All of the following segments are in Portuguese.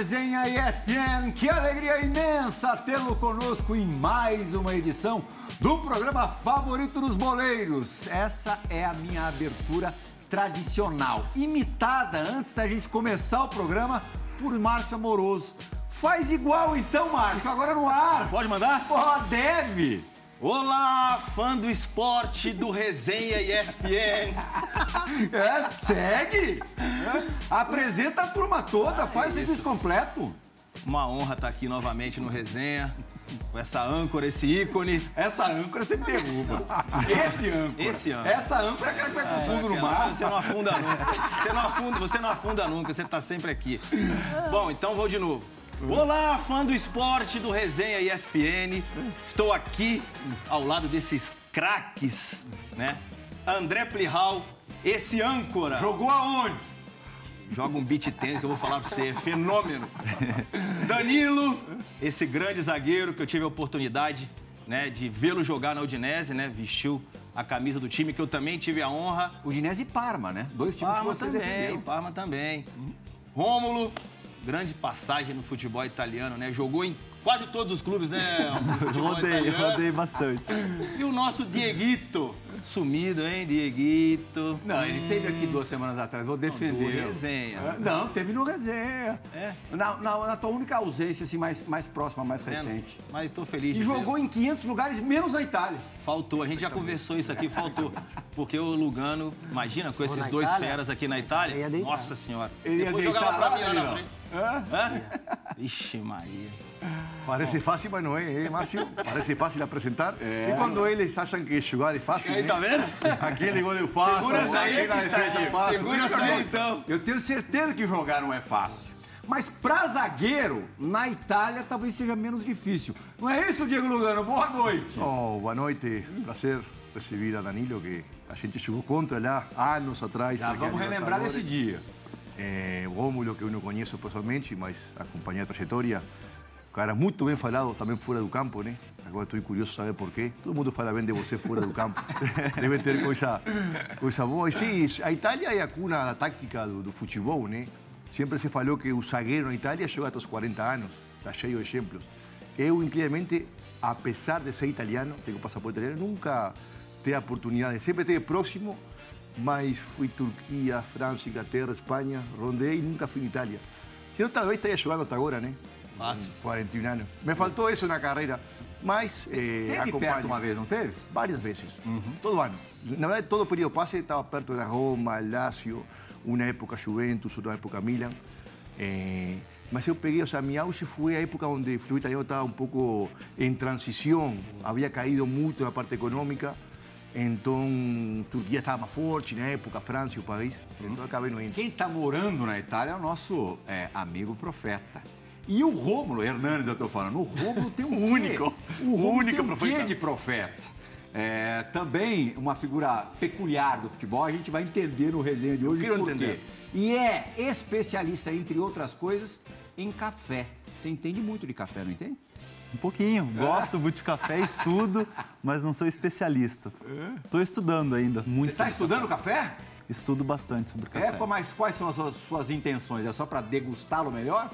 Resenha ESPN. Que alegria imensa tê-lo conosco em mais uma edição do programa favorito dos boleiros. Essa é a minha abertura tradicional, imitada antes da gente começar o programa por Márcio Amoroso. Faz igual então, Márcio, agora no ar. Pode mandar? Pô, deve. Olá, fã do esporte do Resenha ESPN. É, segue. É. Apresenta a turma toda, faz o serviço completo. Uma honra estar aqui novamente no Resenha, com essa âncora, esse ícone. Essa âncora você derruba. Esse âncora. Esse âncora. Essa âncora é aquela que vai com fundo no mar. Você não afunda nunca. Você não afunda, você não afunda nunca, você está sempre aqui. Bom, então vou de novo. Olá, fã do esporte do Resenha ESPN. Estou aqui ao lado desses craques, né? André Plihal, esse âncora. Jogou aonde? Joga um beat tênis que eu vou falar pra você, é fenômeno. Danilo, esse grande zagueiro que eu tive a oportunidade né, de vê-lo jogar na Udinese, né? Vestiu a camisa do time que eu também tive a honra. Udinese e Parma, né? Dois times Parma que você também, defendeu. Parma também. Rômulo, grande passagem no futebol italiano, né? Jogou em quase todos os clubes, né? rodei, italiano. rodei bastante. E o nosso Dieguito, sumido, hein, Dieguito? Não, ele teve aqui duas semanas atrás, vou defender. No resenha. Não, teve no resenha. É? Na, na, na, tua única ausência, assim, mais, mais próxima, mais recente. Mas estou feliz. E jogou ver. em 500 lugares, menos na Itália. Faltou, a gente já conversou isso aqui, faltou. Porque o Lugano, imagina, com esses dois Itália? feras aqui na Itália. Nossa senhora. Ele Depois ia jogava pra lá, mim lá na frente. Hã? Hã? Ixi, Maria. Parece fácil, mas não é, é Márcio? Parece fácil apresentar. É. E quando eles acham que jogar é fácil. Aí, tá vendo? Aquele gol eu faço. Segura essa aí, na defesa é fácil. Segura essa aí, então. Eu tenho certeza que jogar não é fácil. Mas para zagueiro, na Itália, talvez seja menos difícil. Não é isso, Diego Lugano? Boa noite. Oh, boa noite. Prazer receber a Danilo, que a gente jogou contra lá anos atrás. Já vamos relembrar desse dia. É, o Rômulo, que eu não conheço pessoalmente, mas acompanhei a trajetória. Cara muito bem falado também fora do campo, né? Agora estou curioso saber por quê. Todo mundo fala bem de você fora do campo. Deve ter coisa, coisa boa. E sim, a Itália é a cuna da tática do, do futebol, né? Sempre se falou que o zagueiro na Itália joga até os 40 anos. Está cheio de exemplos. Eu, incrivelmente, apesar de ser italiano, tenho passaporte italiano, nunca tive a oportunidade. Sempre tive próximo, mas fui Turquia, França, Inglaterra, Espanha, rondei e nunca fui em Itália. Senão talvez estaria jogando até agora, né? Fácil. 41 anos. Me faltou isso na carreira. Mas eh, teve acompanho. perto uma vez, não teve? Várias vezes. Uhum. Todo ano. Na verdade, todo o período passe estava perto da Roma, Lazio, uma época Juventus, outra época Milan. Eh, mas eu peguei, ou seja, minha auge foi a época onde o futebol italiano estava um pouco em transição, havia caído muito na parte econômica. Então, Turquia estava mais forte na época, França e o país. Então, acabei no indo. Quem está morando na Itália é o nosso é, amigo profeta. E o Rômulo, Hernandes eu estou falando, o Rômulo tem um o único, o, único tem um profeta. quê de profeta. É, também uma figura peculiar do futebol, a gente vai entender no resenha de hoje por entender. quê. E é especialista, entre outras coisas, em café. Você entende muito de café, não entende? Um pouquinho. Gosto muito de café, estudo, mas não sou especialista. Estou estudando ainda muito. Você está estudando café? café? Estudo bastante sobre café. É, mas quais são as suas, suas intenções? É só para degustá-lo melhor?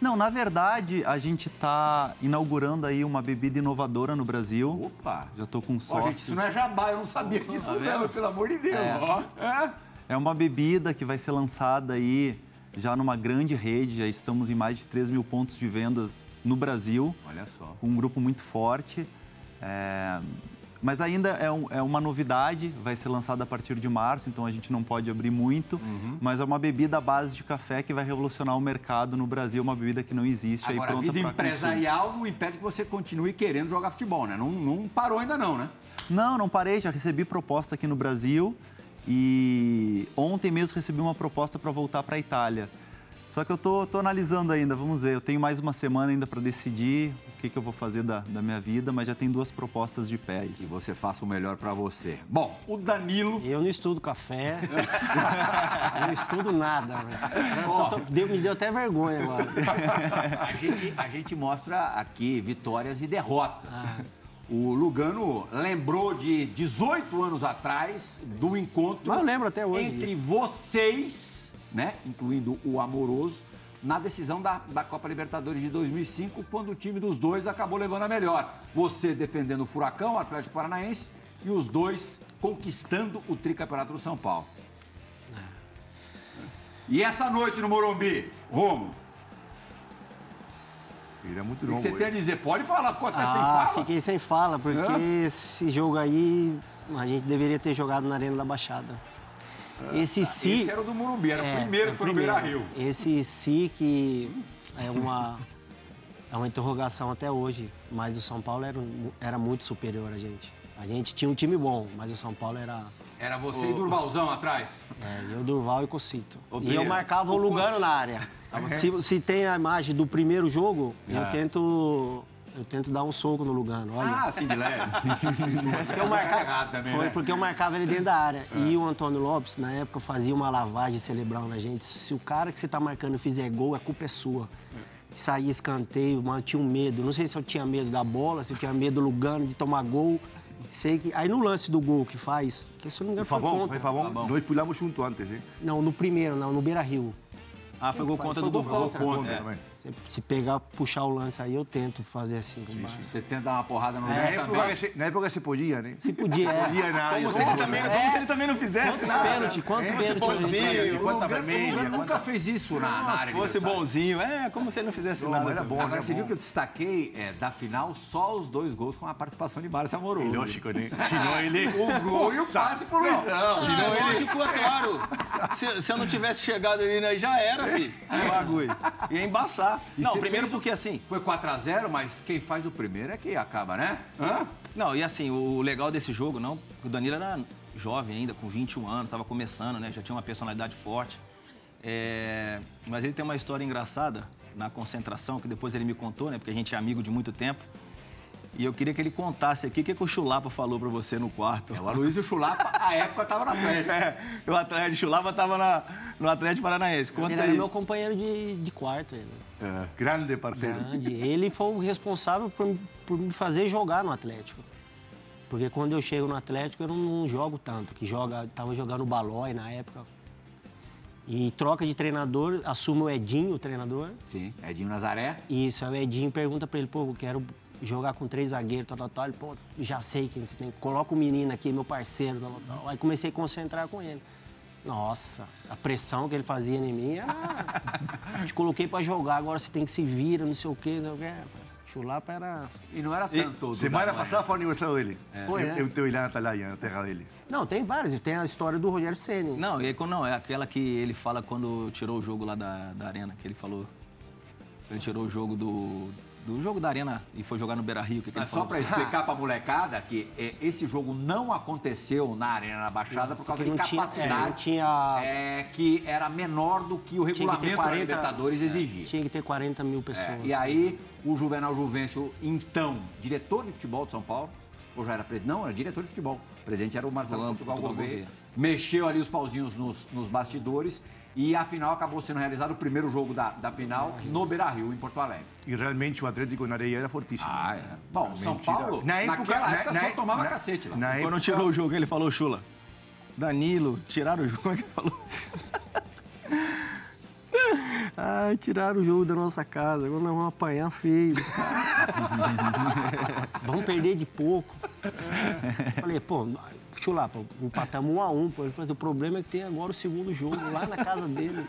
Não, na verdade, a gente está inaugurando aí uma bebida inovadora no Brasil. Opa! Já estou com sócios. Ó, gente, isso não é jabá, eu não sabia disso Tá não, vendo? pelo amor de Deus. É. É. É uma bebida que vai ser lançada aí já numa grande rede, já estamos em mais de 3 mil pontos de vendas no Brasil, Olha só. com um grupo muito forte. É, Mas ainda é, um- é uma novidade, vai ser lançada a partir de março, então a gente não pode abrir muito. Uhum. Mas é uma bebida à base de café que vai revolucionar o mercado no Brasil, uma bebida que não existe Agora, aí a pronta vida para consumo. empresarial não impede que você continue querendo jogar futebol, né? Não, não parou ainda não, né? Não, não parei, já recebi proposta aqui no Brasil e ontem mesmo recebi uma proposta para voltar para a Itália. Só que eu tô, tô analisando ainda, vamos ver. Eu tenho mais uma semana ainda para decidir o que, que eu vou fazer da, da minha vida, mas já tem duas propostas de pé aí. Que você faça o melhor pra você. Bom, o Danilo. Eu não estudo café. eu não estudo nada. tô- tô- deu- me deu até vergonha agora. A gente, a gente mostra aqui vitórias e derrotas. O Lugano lembrou de 18 anos atrás do encontro Mas eu lembro até hoje entre disso. vocês, né, incluindo o amoroso, na decisão da, da Copa Libertadores de 2005, quando o time dos dois acabou levando a melhor. Você defendendo o Furacão, o Atlético Paranaense, e os dois conquistando o tricampeonato do São Paulo. E essa noite no Morumbi, Romo, Era muito o que longo. você tem a dizer? Pode falar, ficou até sem Ah, fala. fiquei sem fala, porque É? esse jogo aí a gente deveria ter jogado na Arena da Baixada. Esse si. Ah, Esse era o do Morumbi, era É, o primeiro é que foi no primeiro. Beira-Rio. Esse si que é uma, é uma interrogação até hoje, mas o São Paulo era, era muito superior a gente. A gente tinha um time bom, mas o São Paulo era Era você e Durvalzão atrás. é, eu, Durval e Cocito. Ô, E eu marcava o o Lugano Cos- na área. Se, se tem a imagem do primeiro jogo, É. eu tento eu tento dar um soco no Lugano. Olha, Ah, sim, de leve. porque eu marcava, errado também, foi né? porque eu marcava ele dentro da área. E o Antônio Lopes, na época, fazia uma lavagem cerebral na gente. Se o cara que você tá marcando fizer gol, a culpa é sua. Saía escanteio, mas eu tinha um medo. Não sei se eu tinha medo da bola, se eu tinha medo do Lugano de tomar gol. Sei que. Aí no lance do gol que faz, que se eu não me engano foi Fabão, contra. Nós pulamos junto antes, hein? Não, no primeiro, não, no Beira Rio. Ah, foi gol contra do gol contra. É. Se, se pegar, puxar o lance aí, eu tento fazer assim com o Barça. Você tenta dar uma porrada no Na Lugano época, também. que se, na época se podia, né? Se podia, é. Podia na área. Como se, ele também, é. como se ele também não fizesse Quantos nada. pênaltis? Quantos É, pênaltis? fosse bonzinho, E conta O vermelha. Nunca conta- fez isso na, na área fosse adversária. bonzinho. É, como se ele não fizesse Não, nada. mas era bom, Agora, era você bom. viu que eu destaquei é, da final só os dois gols com a participação de Márcio Amoroso. Lógico, né? Senão ele... O gol e o passe pro Luizão. Não, lógico, é claro. Se, se eu não tivesse chegado ali, né, já era, filho. O bagulho. Ia E não, primeiro fez porque assim. Foi 4x0, mas quem faz o primeiro é que acaba, né? Hã? Não, e assim, o legal desse jogo, não, o Danilo era jovem ainda, com 21 anos, estava começando, né? Já tinha uma personalidade forte. É, mas ele tem uma história engraçada na concentração, que depois ele me contou, né? Porque a gente é amigo de muito tempo. E eu queria que ele contasse aqui o que, que o Chulapa falou pra você no quarto. É, o Aloysio Chulapa, a época, tava na frente. É, o Atlético Chulapa tava na, no Atlético Paranaense. Conta Ele era aí. meu companheiro de, de quarto, ele. É, grande parceiro. Grande. Ele foi o responsável por, por me fazer jogar no Atlético. Porque quando eu chego no Atlético, eu não, não jogo tanto. Que joga, tava jogando Balói na época. E troca de treinador, assume o Edinho, o treinador. Sim, Edinho Nazaré. E isso, aí o Edinho pergunta pra ele, pô, eu quero jogar com três zagueiros, tal, tal, tal. Ele, pô, já sei quem você tem. Coloca o menino aqui, meu parceiro, tal, tal, tal. Aí comecei a concentrar com ele. Nossa, a pressão que ele fazia em mim era... Te coloquei pra jogar, agora você tem que se virar, não sei o quê, não sei o quê. Chulapa era... E não era tanto. o Semana passada foi o aniversário dele. Foi, eu, né? eu teve lá na Atalaia, na terra dele. Não, tem vários. Tem a história do Rogério Ceni. Não, e não, é aquela que ele fala quando tirou o jogo lá da, da arena, que ele falou. Ele tirou o jogo do. Do jogo da arena e foi jogar no Beira Rio. Que que Mas só para explicar pra molecada que é, esse jogo não aconteceu na Arena da Baixada por causa de não tinha- capacidade. é, não tinha- é, que era menor do que o que regulamento da 40 Libertadores exigia. Tinha que ter 40 mil É, pessoas. e aí, o Juvenal Juvencio, então, diretor de futebol de São Paulo, ou já era presidente? Não, era diretor de futebol. O presidente era o Marcelo Portugal- Portugal. Gouveia. Mexeu ali os pauzinhos nos, nos bastidores e a final acabou sendo realizado o primeiro jogo da, da final no Beira-Rio, em Porto Alegre. E realmente o Atlético na areia era fortíssimo. Ah, é. Bom, São. Paulo, Na época- naquela na- época, na- só tomava na- cacete lá. na Quando época- tirou o jogo, ele falou, Chula. Danilo, tiraram o jogo, é ele falou? Ai, tiraram o jogo da nossa casa, agora nós vamos apanhar feio. vamos perder de pouco. Falei, pô, chulapa, empatamos um a um. Pô. Ele falou, o problema é que tem agora o segundo jogo lá na casa deles.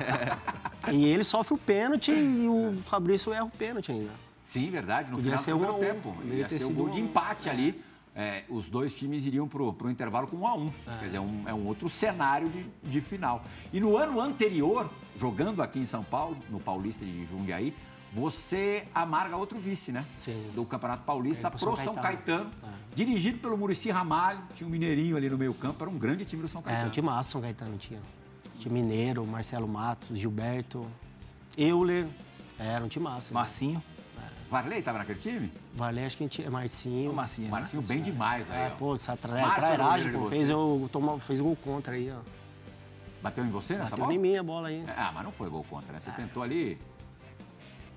e ele sofre o pênalti e o Fabrício erra o pênalti ainda. Sim, verdade, no Devia final ser do um tempo. Ia ser o gol um de empate ali. É, os dois times iriam pro, pro intervalo com um a um. Quer dizer, um- é um outro cenário de, de final. E no ano anterior, jogando aqui em São Paulo, no Paulista de Jundiaí, você amarga outro vice, né? Sim. Do Campeonato Paulista É, pro São São Caetano. Caetano. Dirigido pelo Murici Ramalho, tinha um mineirinho ali no meio campo, era um grande time do São É, Caetano. o time massa, São Caetano tinha. Tinha Mineiro, Marcelo Matos, Gilberto, Euler. Era um time massa. Marcinho. Varley estava naquele time? Valé, acho que a gente tinha Marcinho. O Marcinho. né? Marcinho bem demais aí, É, ó. pô, essa tra... Trairagem, pô. Fez eu tomar, fez gol contra aí, ó. Bateu em você nessa Bateu bola? em mim a bola aí. Ah, mas não foi gol contra, né? Você tentou ali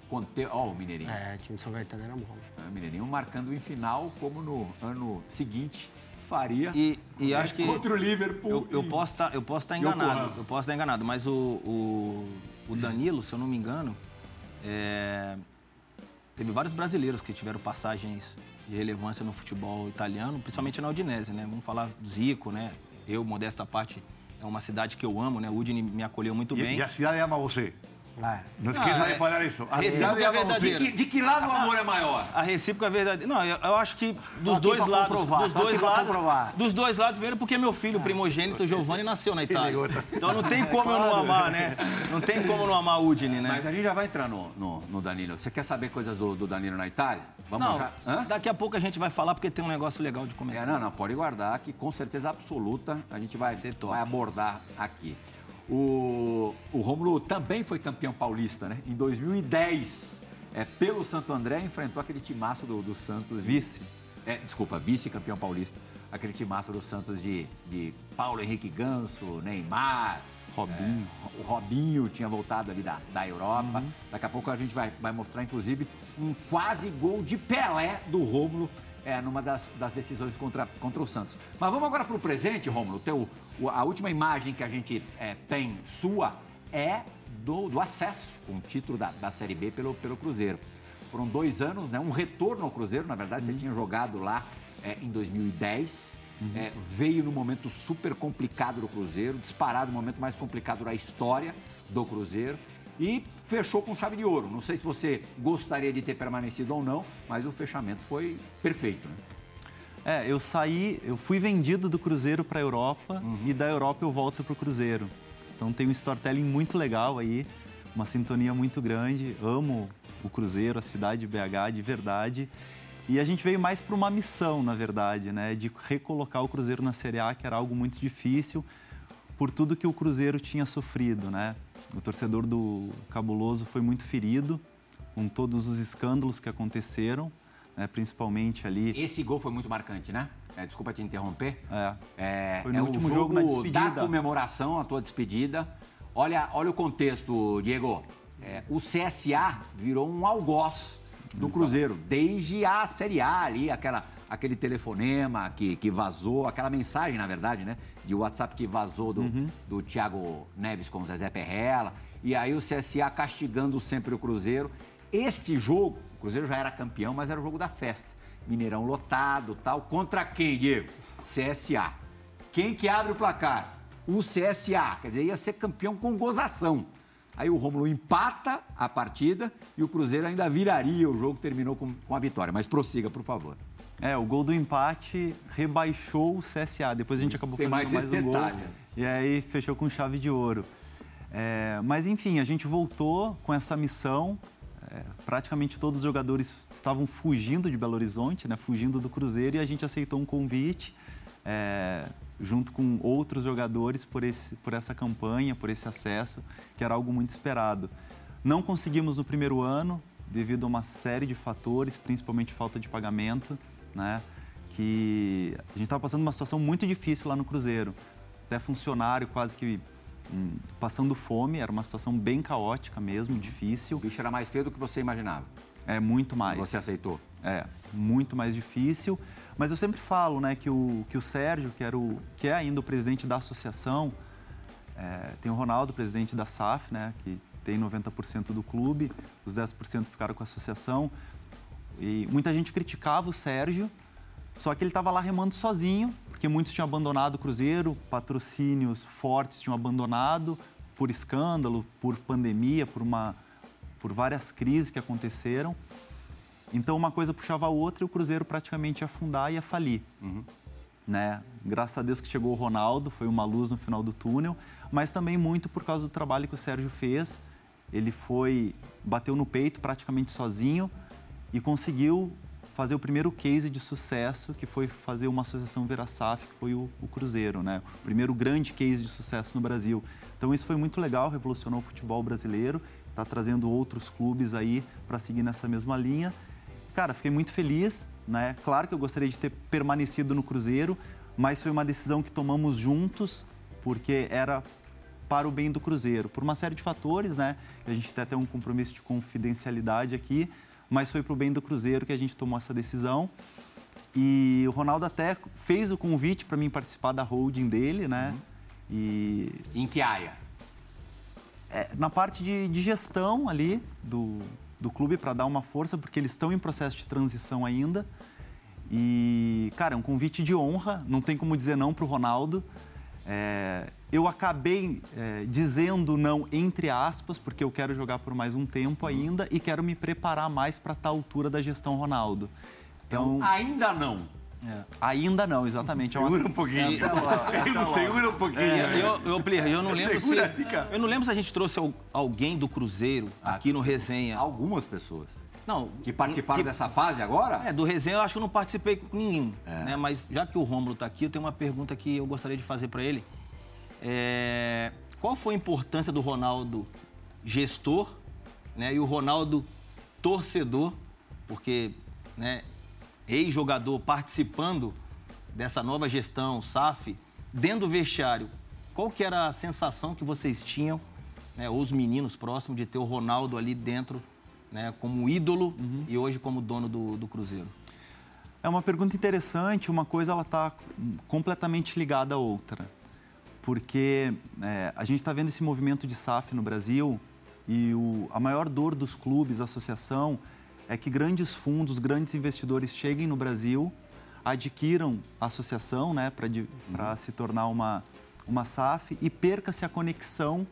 conter. Ó, o Mineirinho. É, o time de São Caetano era bom. É, O Mineirinho marcando em final, como no ano seguinte faria. E, e né, acho que. Contra o Liverpool. Eu, eu posso estar eu posso tá enganado. Eu posso estar enganado, mas o, o, o Danilo, se eu não me engano, é, teve vários brasileiros que tiveram passagens de relevância no futebol italiano, principalmente na Udinese, né? Vamos falar do Zico, né? Eu, modesta parte, é uma cidade que eu amo, né? O Udine me acolheu muito E, bem. e a cidade ama você. É. Não esqueça Ah, de é. falar isso. A cidade é ama verdadeiro. você. De que, de que lado o amor é maior? A recíproca é verdadeira. Não, eu, eu acho que dos dois lados. comprovar, dos tô dois lados. comprovar. Dos dois lados, primeiro porque meu filho, o primogênito Giovanni, nasceu na Itália. Então não tem como eu não amar, né? Não tem como não amar Udine, né? Mas a gente já vai entrar no, no, no Danilo. Você quer saber coisas do, do Danilo na Itália? Vamos Não, já? Hã? daqui a pouco a gente vai falar porque tem um negócio legal de É, comentar. não, não, pode guardar que com certeza absoluta a gente vai, vai abordar aqui. O, o Rômulo também foi campeão paulista, né? Em 2010, é, pelo Santo André, enfrentou aquele timaço do, do Santos. Vice. É, desculpa, vice-campeão paulista. Aquele timaço do Santos de, de Paulo Henrique Ganso, Neymar. Robinho. é, o Robinho tinha voltado ali da, da Europa. Uhum. Daqui a pouco a gente vai, vai mostrar, inclusive, um quase gol de Pelé do Rômulo é, numa das, das decisões contra, contra o Santos. Mas vamos agora para o presente, Rômulo. Teu, a última imagem que a gente é, tem sua é do, do acesso com o título da, da Série B pelo, pelo Cruzeiro. Foram dois anos, né? Um retorno ao Cruzeiro, na verdade, você tinha jogado lá é, em 2010. é, veio no momento super complicado do Cruzeiro, disparado o momento mais complicado da história do Cruzeiro. E fechou com chave de ouro. Não sei se você gostaria de ter permanecido ou não, mas o fechamento foi perfeito. Né? É, eu saí, eu fui vendido do Cruzeiro para a Europa Uhum. e da Europa eu volto para o Cruzeiro. Então tem um storytelling muito legal aí, uma sintonia muito grande. Amo o Cruzeiro, a cidade de BH de verdade. E a gente veio mais para uma missão, na verdade, né, de recolocar o Cruzeiro na Série A, que era algo muito difícil por tudo que o Cruzeiro tinha sofrido, né? O torcedor do Cabuloso foi muito ferido com todos os escândalos que aconteceram, né, principalmente ali Esse gol foi muito marcante, né? É, desculpa te interromper. É. É, Foi no é o último jogo, na da despedida. comemoração, a tua despedida. Olha, olha o contexto, Diego. É, o CSA virou um algoz do Cruzeiro, desde a Série A ali, aquela, aquele telefonema que, que vazou, aquela mensagem, na verdade, né? De WhatsApp que vazou do, Uhum. do Thiago Neves com o Zezé Perrella. E aí o CSA castigando sempre o Cruzeiro. Este jogo, Cruzeiro já era campeão, mas era o jogo da festa. Mineirão lotado tal. Contra quem, Diego? CSA. Quem que abre o placar? O CSA. Quer dizer, ia ser campeão com gozação. Aí o Rômulo empata a partida e o Cruzeiro ainda viraria o jogo, terminou com, com a vitória. Mas prossiga, por favor. É, o gol do empate rebaixou o CSA. Depois a gente acabou Tem fazendo mais mais, um detalhe. gol. E aí fechou com chave de ouro. É, mas enfim, a gente voltou com essa missão. É, praticamente todos os jogadores estavam fugindo de Belo Horizonte, né, fugindo do Cruzeiro, e a gente aceitou um convite, é, junto com outros jogadores, por, esse, por essa campanha, por esse acesso, que era algo muito esperado. Não conseguimos no primeiro ano, devido a uma série de fatores, principalmente falta de pagamento, né? Que a gente estava passando uma situação muito difícil lá no Cruzeiro. Até funcionário quase que passando fome, era uma situação bem caótica mesmo, O difícil. bicho era mais feio do que você imaginava. É muito mais. Você aceitou. É, muito mais difícil. Mas eu sempre falo, né, que o, que o Sérgio, que, era o, que é ainda o presidente da associação, é, tem o Ronaldo, presidente da SAF, né, que tem 90% do clube, os 10% ficaram com a associação. E muita gente criticava o Sérgio, só que ele estava lá remando sozinho, porque muitos tinham abandonado o Cruzeiro, patrocínios fortes tinham abandonado por escândalo, por pandemia, por, uma, por várias crises que aconteceram. Então uma coisa puxava a outra e o Cruzeiro praticamente ia afundar e ia falir. Né? Graças a Deus que chegou o Ronaldo, foi uma luz no final do túnel, mas também muito por causa do trabalho que o Sérgio fez. Ele foi, bateu no peito praticamente sozinho e conseguiu fazer o primeiro case de sucesso, que foi fazer uma associação Verasaf, que foi o, o Cruzeiro, né? O primeiro grande case de sucesso no Brasil. Então isso foi muito legal, revolucionou o futebol brasileiro, está trazendo outros clubes aí para seguir nessa mesma linha. Cara, fiquei muito feliz, né? Claro que eu gostaria de ter permanecido no Cruzeiro, mas foi uma decisão que tomamos juntos, porque era para o bem do Cruzeiro, por uma série de fatores, né? A gente tem até um compromisso de confidencialidade aqui, mas foi para o bem do Cruzeiro que a gente tomou essa decisão. E o Ronaldo até fez o convite para mim participar da holding dele, né? E Em que área? É, na parte de, de gestão ali do, do clube para dar uma força, porque eles estão em processo de transição ainda. E, cara, é um convite de honra, não tem como dizer não para o Ronaldo. É, eu acabei é, dizendo não entre aspas, porque eu quero jogar por mais um tempo ainda e quero me preparar mais para tal altura da gestão Ronaldo. Então, ainda não. É, ainda não, exatamente. É uma- Segura um pouquinho. Segura um pouquinho. É, eu, eu, eu não lembro se. Tica. Eu não lembro se a gente trouxe al- alguém do Cruzeiro aqui no Resenha. Algumas pessoas Não. que participaram que- dessa fase agora. É, do Resenha eu acho que eu não participei com ninguém. Né? Mas já que o Rômulo está aqui, eu tenho uma pergunta que eu gostaria de fazer para ele. É, qual foi a importância do Ronaldo gestor né, e o Ronaldo torcedor? Porque né, ex-jogador participando dessa nova gestão, SAF, dentro do vestiário, qual que era a sensação que vocês tinham, né, ou os meninos próximos, de ter o Ronaldo ali dentro, né, como ídolo e hoje como dono do, do Cruzeiro? É uma pergunta interessante. Uma coisa ela está completamente ligada à outra, porque é, a gente está vendo esse movimento de SAF no Brasil e o- a maior dor dos clubes, associação, é que grandes fundos, grandes investidores cheguem no Brasil, adquiram a associação, né, para se tornar uma uma SAF e perca-se a conexão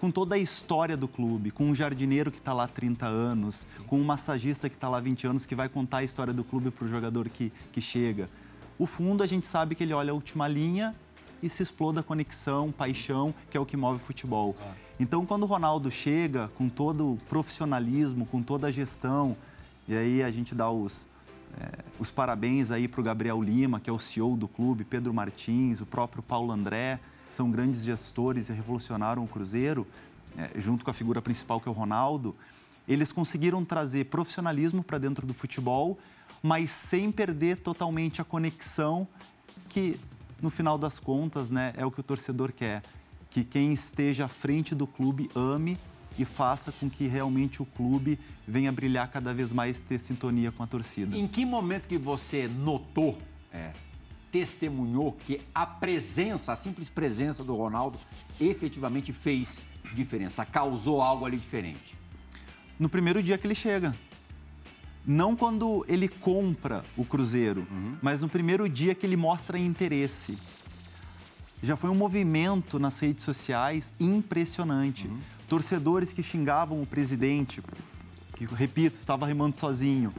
com toda a história do clube, com um jardineiro que está lá há 30 anos, com um massagista que está lá há 20 anos, que vai contar a história do clube para o jogador que, que chega. O fundo, a gente sabe que ele olha a última linha e se exploda a conexão, paixão, que é o que move o futebol. Então, quando o Ronaldo chega com todo o profissionalismo, com toda a gestão, e aí a gente dá os, é, os parabéns aí para o Gabriel Lima, que é o CEO do clube, Pedro Martins, o próprio Paulo André, são grandes gestores e revolucionaram o Cruzeiro, é, junto com a figura principal que é o Ronaldo. Eles conseguiram trazer profissionalismo para dentro do futebol, mas sem perder totalmente a conexão que, no final das contas, né, é o que o torcedor quer. Que quem esteja à frente do clube ame e faça com que realmente o clube venha brilhar cada vez mais, ter sintonia com a torcida. Em que momento que você notou, é, testemunhou que a presença, a simples presença do Ronaldo efetivamente fez diferença, causou algo ali diferente? no primeiro dia que ele chega. Não quando ele compra o Cruzeiro, mas no primeiro dia que ele mostra interesse. Já foi um movimento nas redes sociais impressionante. Torcedores que xingavam o presidente, que, repito, estava remando sozinho,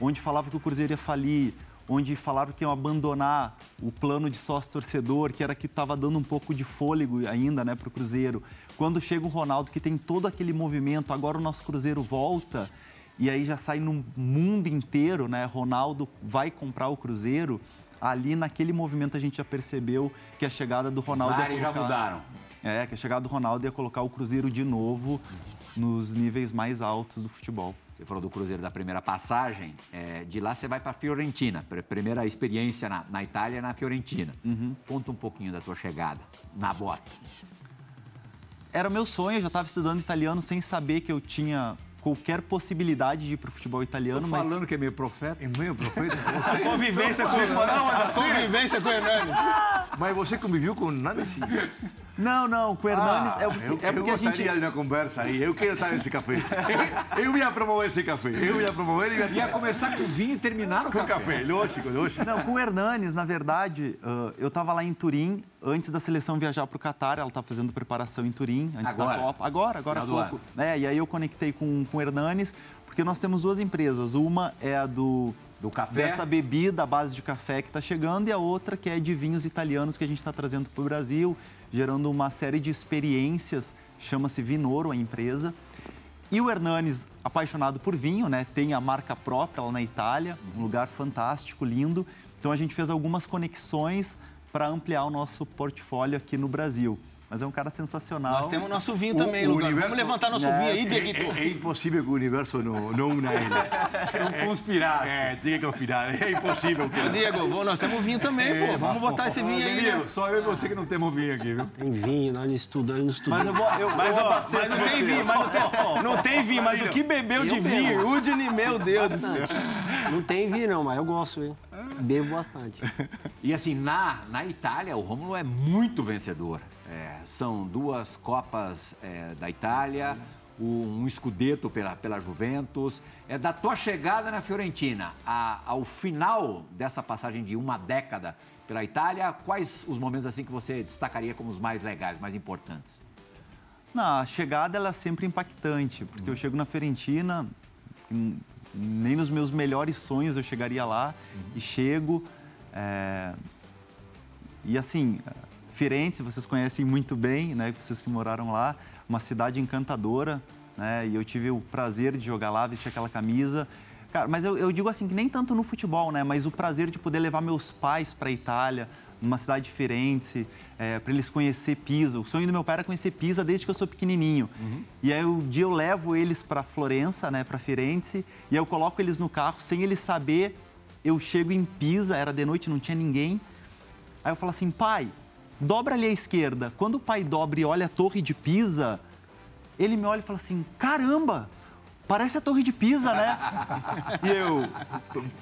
onde falava que o Cruzeiro ia falir, onde falavam que iam abandonar o plano de sócio-torcedor, que era que estava dando um pouco de fôlego ainda né, para o Cruzeiro. Quando chega o Ronaldo, que tem todo aquele movimento, agora o nosso Cruzeiro volta, e aí já sai no mundo inteiro, né? Ronaldo vai comprar o Cruzeiro. Ali naquele movimento a gente já percebeu que a chegada do Ronaldo Os ia ares já colocar- mudaram. É, que a chegada do Ronaldo ia colocar o Cruzeiro de novo nos níveis mais altos do futebol. Você falou do Cruzeiro da primeira passagem, é, de lá você vai para a Fiorentina, pr- primeira experiência na, na Itália é na Fiorentina. Conta um pouquinho da tua chegada na bota. Era o meu sonho, eu já estava estudando italiano sem saber que eu tinha qualquer possibilidade de ir para o futebol italiano, mas Falando que é meio profeta. É meio profeta. Convivência com, a convivência com o Hernani. Mas você conviveu com nada assim? não, não, com o Hernanes é, o- eu, é porque eu a gente de uma conversa aí. Eu quero estar nesse café. Eu, eu ia promover esse café. Eu ia promover e ia, Ia começar com vinho e terminar no com café. café. Lógico, lógico. Não, com o Hernanes, na verdade, ah, eu estava lá em Turim antes da seleção viajar para o Catar. Ela está fazendo preparação em Turim antes Agora? da Copa. Agora, agora há pouco. É, e aí eu conectei com, com o Hernanes, porque nós temos duas empresas. Uma é a do. Do café. Dessa bebida à base de café que está chegando, e a outra que é de vinhos italianos que a gente está trazendo para o Brasil, gerando uma série de experiências, chama-se Vinoro a empresa. E o Hernanes, apaixonado por vinho, né? Tem a marca própria lá na Itália, um lugar fantástico, lindo. Então a gente fez algumas conexões para ampliar o nosso portfólio aqui no Brasil. Mas é um cara sensacional. Nós temos nosso vinho O- também, o universo- Vamos levantar nosso É, vinho aí. Dieguito. É, é impossível que o universo não, não una ele. Não conspirasse. É, tem que confiar. É impossível. Ô, Diego, vamos- nós temos vinho também, pô. Vamos botar esse vinho aí, né? Só eu e você que não temos vinho aqui, viu? Tem vinho, nós não estudamos, não estudamos. Mas eu, vou, eu, Mas, eu ó, abasteço mas não tem vinho, mas não tem, não tem vinho, mas o que bebeu de vinho. Udine, meu Deus do céu. Não tem vinho, não, mas eu gosto, hein? Bebo bastante. E assim, na, na Itália, o Rômulo é muito vencedor. É, são duas Copas é, da Itália, um escudeto pela, pela Juventus. É da tua chegada na Fiorentina a- ao final dessa passagem de uma década pela Itália, quais os momentos assim que você destacaria como os mais legais, mais importantes? Não, a chegada ela é sempre impactante, porque eu chego na Fiorentina, hum, nem nos meus melhores sonhos eu chegaria lá e chego. é, E assim, Firenze, vocês conhecem muito bem, né? Vocês que moraram lá, uma cidade encantadora, né? E eu tive o prazer de jogar lá, vestir aquela camisa. Cara, mas eu, eu digo assim que nem tanto no futebol, né? Mas o prazer de poder levar meus pais para a Itália, numa cidade diferente, para eles conhecer Pisa. O sonho do meu pai era conhecer Pisa desde que eu sou pequenininho. E aí um dia eu levo eles para Florença, né? Para Firenze, e eu coloco eles no carro sem eles saber. Eu chego em Pisa, era de noite, não tinha ninguém. Aí eu falo assim, pai, dobra ali à esquerda. Quando o pai dobra e olha a torre de Pisa, ele me olha e fala assim, caramba, parece a torre de Pisa, né? e eu,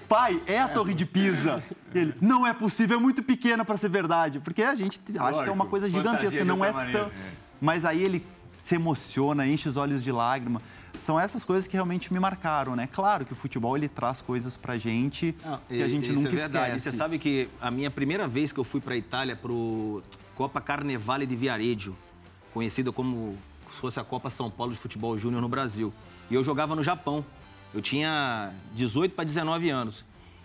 pai, é a torre de Pisa. Ele, não é possível, é muito pequena para ser verdade. Porque a gente acha que é uma coisa gigantesca, não é maneira, tão... é. Mas aí ele se emociona, enche os olhos de lágrima. São essas coisas que realmente me marcaram, né? Claro que o futebol ele traz coisas pra gente que a gente nunca é verdade. E esquece. Você sabe que a minha primeira vez que eu fui para a Itália pro Copa Carnevale de Viareggio, conhecida como se fosse a Copa São Paulo de Futebol Júnior no Brasil. E eu jogava no Japão. Eu tinha 18 para 19 anos.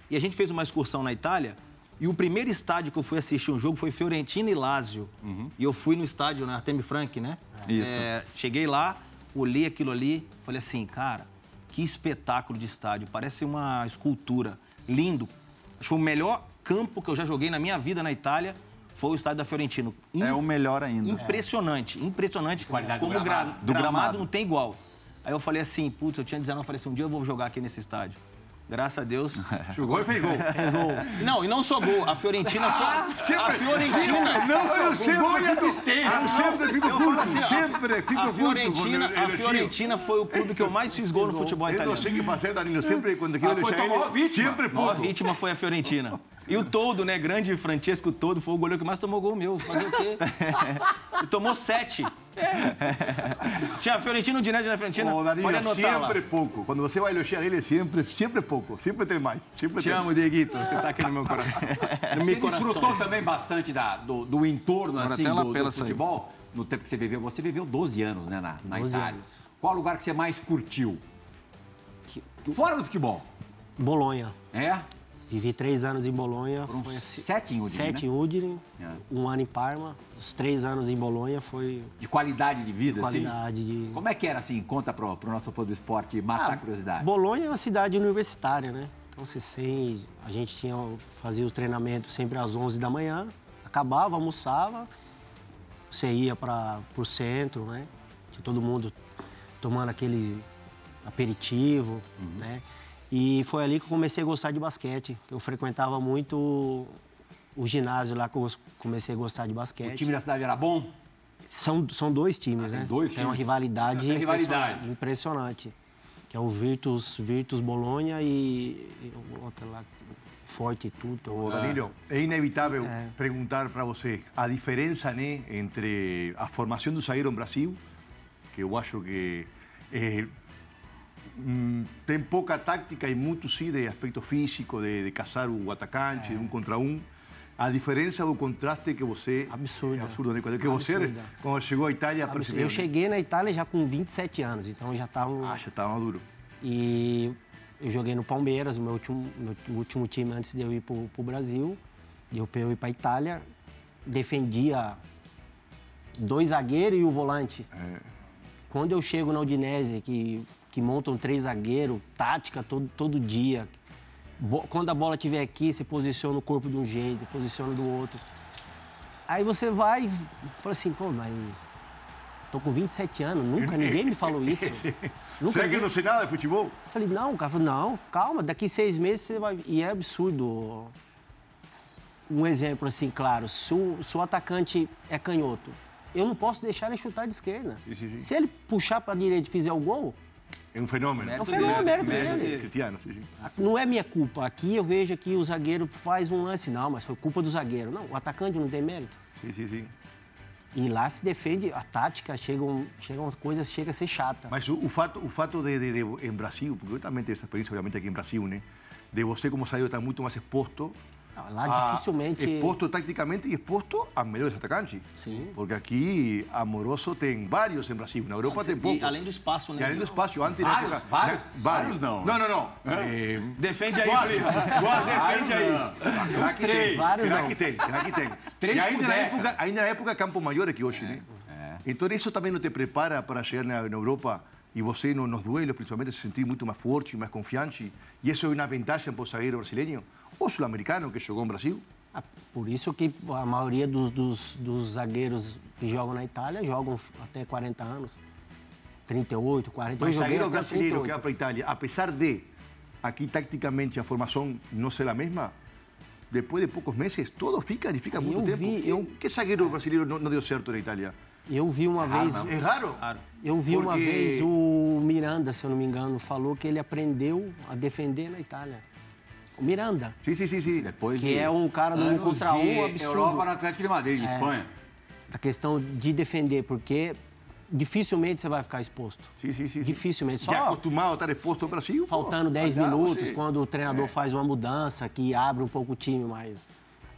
E a gente fez uma excursão na Itália. E o primeiro estádio que eu fui assistir um jogo foi Fiorentina e Lazio. E eu fui no estádio, na Artemio Frank, né? Isso. É, cheguei lá, olhei aquilo ali, falei assim, cara, que espetáculo de estádio. Parece uma escultura. Lindo. Acho que foi o melhor campo que eu já joguei na minha vida na Itália. Foi o estádio da Fiorentina. É o melhor ainda. Impressionante, impressionante. Qualidade do Como gra- gramado. Do gramado gramado. não tem igual. Aí eu falei assim, putz, eu tinha 19, eu falei assim, um dia eu vou jogar aqui nesse estádio. Graças a Deus. Jugó y fez gol. Não, e não só gol. A Fiorentina foi. A Fiorentina. Não só gol y asistencia. Eu sempre fico Eu puto, assim, sempre fico a puto Fiorentina, el a. Fiorentina foi o clube que eu mais fiz gol no futebol Eu não italiano. sei o que fazer, Danilo. Sempre, quando quiero Ah, ele, vítima. sempre A maior pouco. vítima foi a Fiorentina. E o Todo, né? Grande Francesco Todo, foi o goleiro que mais tomou gol meu. Fazer o quê? E tomou sete. É. Tinha a Fiorentina, o Dinésio na Fiorentina. Ô, Danilo, Pode anotar lá. sempre pouco. Quando você vai elogiar ele, sempre, sempre pouco. Sempre tem mais. Sempre Te tem amo, Dieguito. Você tá aqui no meu coração. No meu Você coração. desfrutou também bastante da- do, do entorno Agora assim, do, do essa aí. futebol, no tempo que você viveu. Você viveu 12 anos né, na, na 12 Itália. anos. Qual lugar que você mais curtiu? Fora do futebol. Bolonha. É? Vivi três anos em Bolonha. Foram foi assim- sete em Udine, Sete né? em Udine, É. um ano em Parma. Os três anos em Bolonha foi De qualidade de vida, qualidade assim? de... Como é que era, assim? Conta pro, pro nosso fã do esporte matar Ah, a curiosidade. Bolonha é uma cidade universitária, né? Então, você sem, a gente tinha, fazia o treinamento sempre às 11 da manhã, acabava, almoçava, você ia para o centro, né? Tinha todo mundo tomando aquele aperitivo, Uhum. né? E foi ali que eu comecei a gostar de basquete. Eu frequentava muito o ginásio lá que eu comecei a gostar de O basquete. time da cidade era bom? São, são dois times, tem né? dois Tem uma times? rivalidade, rivalidade. impressionante-. Que é o Virtus, Virtus Bolonha e, e outra lá, Forte Tudo. Ô, Danilo, é inevitável perguntar para você a diferença né, entre a formação do zagueiro no Brasil, que eu acho que eh, hum, tem pouca tática e muito sim de aspecto físico, de, de caçar o atacante, de um contra um. A diferença do contraste que você... Absurda. É absurdo, né? Que você, Absurda. quando chegou à Itália, percebeu. Eu cheguei na Itália já com 27 anos, então eu já estava... Ah, já estava maduro. E eu joguei no Palmeiras, o meu último, meu último time antes de eu ir para o Brasil. Para eu ir para a Itália. Defendia dois zagueiros e o volante. Quando eu chego na Udinese, que, que montam três zagueiros, tática todo, todo dia. Bo- quando a bola estiver aqui, você posiciona o corpo de um jeito, posiciona do outro. Aí você vai e fala assim, pô, mas tô com 27 anos, nunca ninguém me falou isso. Nunca Será que eu ninguém- não sei nada de futebol? eu falei, não, o cara falou, não, calma, daqui seis meses você vai. E é absurdo. Um exemplo assim, claro, se o, se o atacante é canhoto, eu não posso deixar ele chutar de esquerda. Sim, sim. Se ele puxar para a direita e fizer o gol, É um fenômeno. é um fenômeno mérito mérito dele. dele. Cristiano, sim, sim. Não é minha culpa. Aqui eu vejo que o zagueiro faz um lance, não, mas foi culpa do zagueiro. Não, o atacante não tem mérito. Sim, sim, sim. E lá se defende, a tática chegam, chegam coisas, chega a ser chata. Mas o, o fato, o fato de, de, de, em Brasil, porque eu também tenho essa experiência, obviamente, aqui em Brasil, né? De você, como zagueiro, estar muito mais exposto. Não, lá a- dificilmente. Exposto taticamente e exposto a melhores atacantes. Sim. Porque aqui, Amoroso tem vários em Brasil. Na Europa tem poucos. E além do espaço, né? E além do espaço, antes Vários? na época. Vários? na- Vários não. Não, não, não. Eh, Defende aí, Quase, quase defende aí. Que três. tem? Vários Será não. que tem? Será que tem? Três e ainda na, época, ainda na época Campo Maior é que hoje, né? Então isso também não te prepara para chegar na, na Europa e você no, nos duelos, principalmente, se sentir muito mais forte, mais confiante. E isso é uma vantagem para o zagueiro brasileiro ou sul-americano que jogou no Brasil. Ah, Por isso que a maioria dos, dos, dos zagueiros que jogam na Itália jogam até 40 anos. 38, 40. Mas Eu joguei zagueiro brasileiro que 38. vai para a Itália, apesar de aqui tácticamente a formação não ser a mesma, depois de poucos meses, todos ficam e fica muito Eu tempo. vi, Que- eu- Que zagueiro brasileiro não, não deu certo na Itália? Eu vi uma vez. É raro? Eu vi uma Porque- vez o Miranda, se eu não me engano, falou que ele aprendeu a defender na Itália. O Miranda, Sim, sim, sim, sim. Depois que de é um cara do anos contra um de absurdo. Europa no Atlético de Madrid, de Espanha. A questão de defender, porque dificilmente você vai ficar exposto. Sim, sim, sim. Dificilmente. Já acostumado a estar exposto ao Brasil. faltando 10 allá minutos, você- quando o treinador faz uma mudança que abre um pouco o time, mas.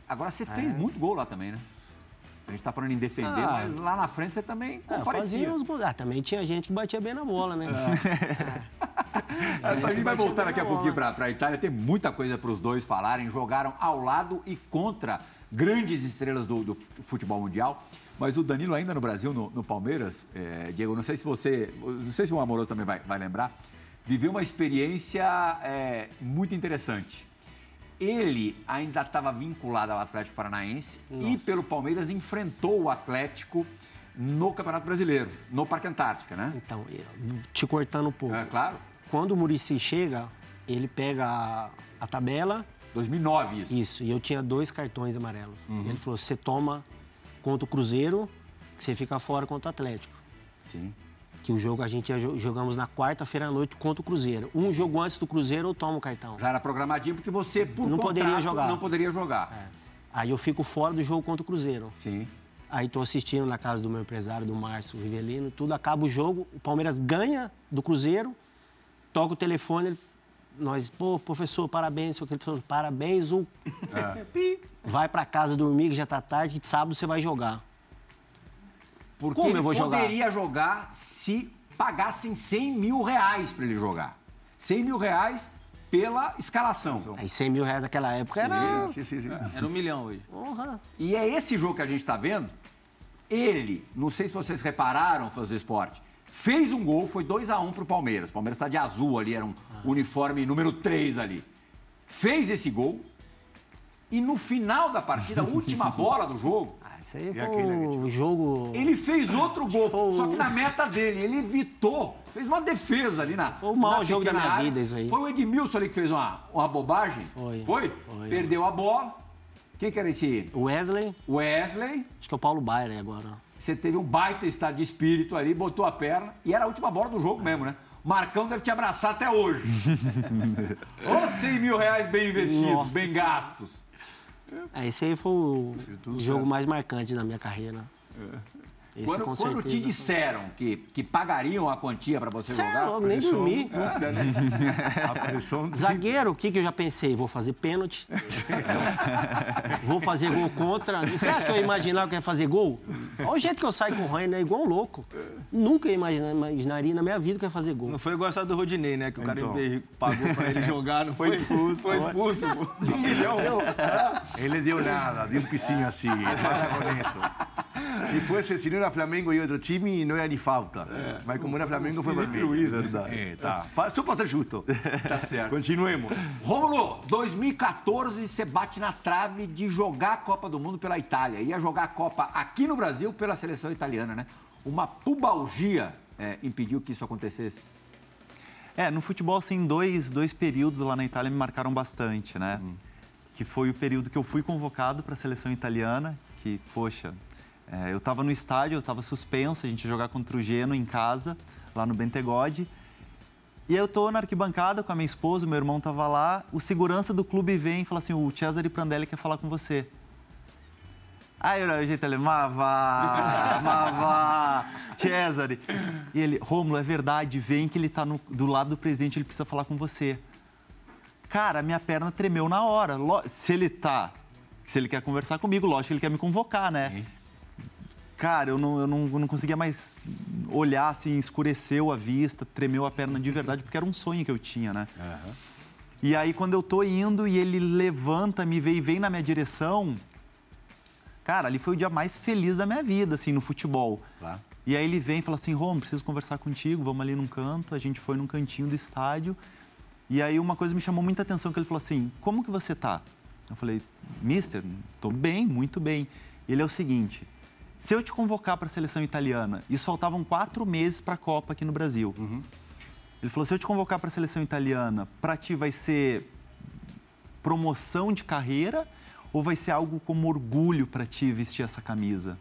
Agora você fez muito gol lá também, né? A gente tá falando em defender, Ah. mas lá na frente você também É, comparecia. os gols. Ah, também tinha gente que batia bem na bola, né? A gente vai voltar daqui a pouquinho para a Itália. Tem muita coisa para os dois falarem. Jogaram ao lado e contra grandes estrelas do, do futebol mundial. Mas o Danilo ainda no Brasil, no, no Palmeiras, é, Diego, não sei se você, não sei se o Amoroso também vai, vai lembrar, viveu uma experiência é, muito interessante. Ele ainda estava vinculado ao Atlético Paranaense e pelo Palmeiras enfrentou o Atlético no Campeonato Brasileiro, no Parque Antártica, né? Então, te cortando um pouco. É claro. Quando o Murici chega, ele pega a, a tabela, 2009 isso. isso, e eu tinha dois cartões amarelos. Uhum. Ele falou: você toma contra o Cruzeiro, você fica fora contra o Atlético. Sim. Que o jogo a gente jogamos na quarta-feira à noite contra o Cruzeiro. Um jogo antes do Cruzeiro eu tomo o cartão. Já era programadinho porque você, por Não poderia contrato, jogar. não poderia jogar. É. Aí eu fico fora do jogo contra o Cruzeiro. Sim. Aí tô assistindo na casa do meu empresário, do Márcio Rivelino, tudo, acaba o jogo, o Palmeiras ganha do Cruzeiro, toca o telefone, ele- nós, pô, professor, parabéns, ele falou, parabéns, o... Pi. Vai pra casa dormir, que já tá tarde, que sábado você vai jogar. Porque Como ele eu vou jogar? poderia jogar se pagassem 100 mil reais para ele jogar. 100 mil reais pela escalação. Aí 100 mil reais naquela época era... Sim, sim, sim. Era um milhão hoje. Porra. E é esse jogo que a gente está vendo. Ele, não sei se vocês repararam, fãs do esporte, fez um gol, foi 2 a 1 pro Palmeiras. O Palmeiras está de azul ali, era um uniforme número 3 ali. Fez esse gol e no final da partida, a última bola do jogo, Ah, isso aí foi o jogo... Ele fez outro gol, Foi só que na meta dele. Ele evitou, fez uma defesa ali na. Foi o maior na jogo da minha área. vida, isso aí. Foi o Edmilson ali que fez uma, uma bobagem. Foi. Foi? Foi. Perdeu a bola. Quem que era esse? Wesley, Wesley. acho que é o Paulo Baier agora. Você teve um baita estado de espírito ali, botou a perna. E era a última bola do jogo mesmo, né? Marcão deve te abraçar até hoje. Ô 100 mil reais bem investidos, Nossa. bem gastos. É, esse aí foi o, o jogo mais marcante da minha carreira. Esse, Quando, com quando te disseram que, que pagariam a quantia para você Cê jogar. louco, nem dormi. Zagueiro, o que, que eu já pensei? Vou fazer pênalti. Vou fazer gol contra. Você acha que eu ia imaginar que eu ia fazer gol? Olha o jeito que eu saio correndo, é igual um louco. Nunca imagina- imaginaria na minha vida que eu ia fazer gol. Não foi história do Rodinei, né? Que o cara Então. pagou pra ele jogar, não foi expulso. Foi expulso, pô. Ele deu nada, deu um pisinho assim. Para com isso. Se fosse, se não era Flamengo e outro time, não era nem falta. Mas como era Flamengo, foi vermelho. Luiz, verdade. É, tá. Só para ser justo. Tá certo. Continuemos. Rômulo, 2014 você bate na trave de jogar a Copa do Mundo pela Itália. Ia jogar a Copa aqui no Brasil pela seleção italiana, né? Uma pubalgia é, impediu que isso acontecesse. É, no futebol, assim, dois, dois períodos lá na Itália me marcaram bastante, né? Que foi o período que eu fui convocado para a seleção italiana, que, poxa, é, eu estava no estádio, eu estava suspenso, a gente ia jogar contra o Geno em casa, lá no Bentegode. E aí eu tô na arquibancada com a minha esposa, meu irmão tava lá, o segurança do clube vem e fala assim, o Cesare Prandelli quer falar com você. Aí o jeito ele, ma vá, ma vá, Cesare. E ele, Rômulo, é verdade, vem que ele tá no- do lado do presidente, ele precisa falar com você. Cara, minha perna tremeu na hora. Se ele tá, se ele quer conversar comigo, lógico que ele quer me convocar, né? Cara, eu não, eu não, eu não conseguia mais olhar, assim, escureceu a vista, tremeu a perna de verdade, porque era um sonho que eu tinha, né? E aí, quando eu tô indo e ele levanta, me vê e vem na minha direção, cara, ali foi o dia mais feliz da minha vida, assim, no futebol. Claro. E aí ele vem e fala assim, Rom, preciso conversar contigo, vamos ali num canto. A gente foi num cantinho do estádio. E aí uma coisa me chamou muita atenção, que ele falou assim, como que você tá? Eu falei, mister, tô bem, muito bem. Ele é o seguinte, se eu te convocar para a seleção italiana, isso faltavam quatro meses para a Copa aqui no Brasil. Ele falou, se eu te convocar para a seleção italiana, para ti vai ser promoção de carreira ou vai ser algo como orgulho para ti vestir essa camisa?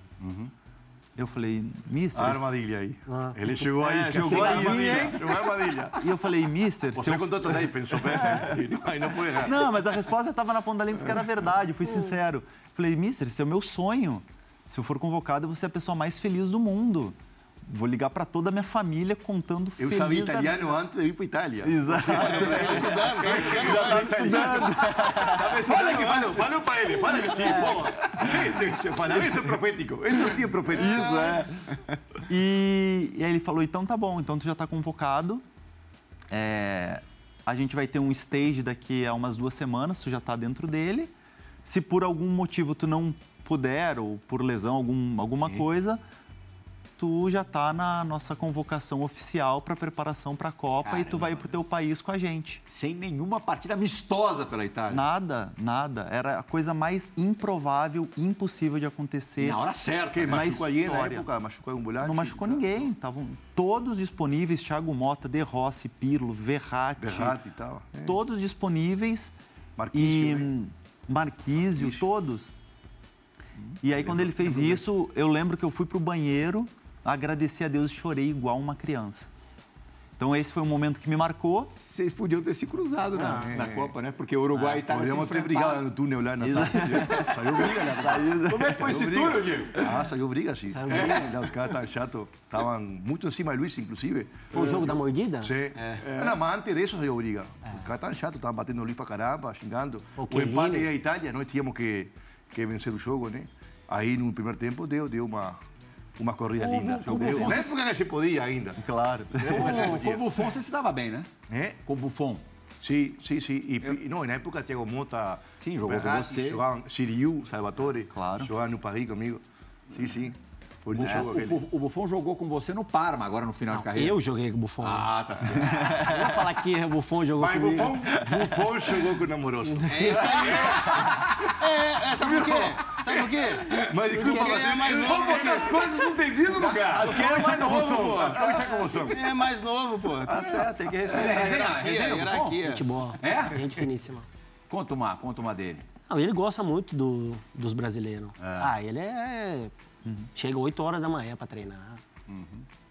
Eu falei, mister... Armadilha aí. Ah. Ele chegou aí, É, jogou aí, armadilha. Chegou a armadilha. E eu falei, mister, Você eu... contou tudo aí, pensou bem. Aí não pode errar. Não, mas a resposta estava na ponta da língua porque era verdade, eu fui sincero. Falei, mister, esse é o meu sonho. Se eu for convocado, eu vou ser a pessoa mais feliz do mundo. Vou ligar para toda a minha família contando Eu feliz sabia da italiano antes de ir para Itália. Exato. Já estava estudando. Fala que fala, fala para ele, fala que sim, pô. Fala, isso é profético, isso sim é profético. Isso, é. E, e aí ele falou, então tá bom, então tu já está convocado. É, a gente vai ter um stage daqui a umas duas semanas, tu já está dentro dele. Se por algum motivo tu não puder, ou por lesão, algum, alguma coisa, tu já está na nossa convocação oficial para preparação para a Copa e tu vai para o teu país com a gente. Sem nenhuma partida amistosa pela Itália. Nada, nada. Era a coisa mais improvável, impossível de acontecer. Na hora certa. Que né? Na machucou aí na história. época, machucou algum volante? Não machucou ninguém. Estavam todos disponíveis. Thiago Mota, De Rossi, Pirlo, Verratti. Berratti e tal. É. Todos disponíveis. Marquísio, e né? Marquísio, Marquísio. todos. E aí, quando ele fez isso, eu lembro que eu fui pro banheiro, agradeci a Deus e chorei igual uma criança. Então, esse foi um momento que me marcou. Vocês podiam ter se cruzado na, na Copa, né? Porque o Uruguai e a Itália se Podríamos ter enfrentaram. brigado no túnel lá na tarde. Saiu briga, né? Saiu. Como é que foi esse briga. túnel, Diego? Ah, saiu briga, sim. Saiu briga. É, Os caras estavam chatos. Estavam muito em cima de Luiz, inclusive. Foi o jogo da mordida? Sim. Não, mas antes disso saiu briga. Os caras estavam chatos, estavam batendo o Luiz pra caramba, xingando. O O empate Chiellini. e a Itália, nós tínhamos que, que vencer o jogo, né? Aí, no primeiro tempo, deu, deu uma, uma corrida linda. como Deu. fosse- Na época que se podia ainda. Claro. Com, com o Buffon você se dava bem, né? É? Com o Buffon. Sim, sim, sim. E, e não, na época, Thiago Mota... Sim, jogou com você. Jogavam Siriu, Salvatore. Claro. Jogavam no Paris comigo. Sim, sim. Foi um O, jogo o, o Buffon jogou com você no Parma, agora no final de carreira. Eu joguei com o Buffon. Ah, tá certo. Eu vou falar que o Buffon jogou Mas comigo. Buffon, Buffon jogou com o namoroso. É isso aí. É, é, sabe por quê? Sabe por quê? Mas Porque ele é mais novo. Porque as coisas não no lugar. As coisas é como são. As coisas é como são. É mais novo, pô. Tá certo, tem que respeitar. É, hierarquia, hierarquia. Gente boa. É? Gente finíssima. Conta uma, conta uma dele. Não, ele gosta muito do- dos brasileiros. Ah, ele é. Chega 8 horas da manhã pra treinar.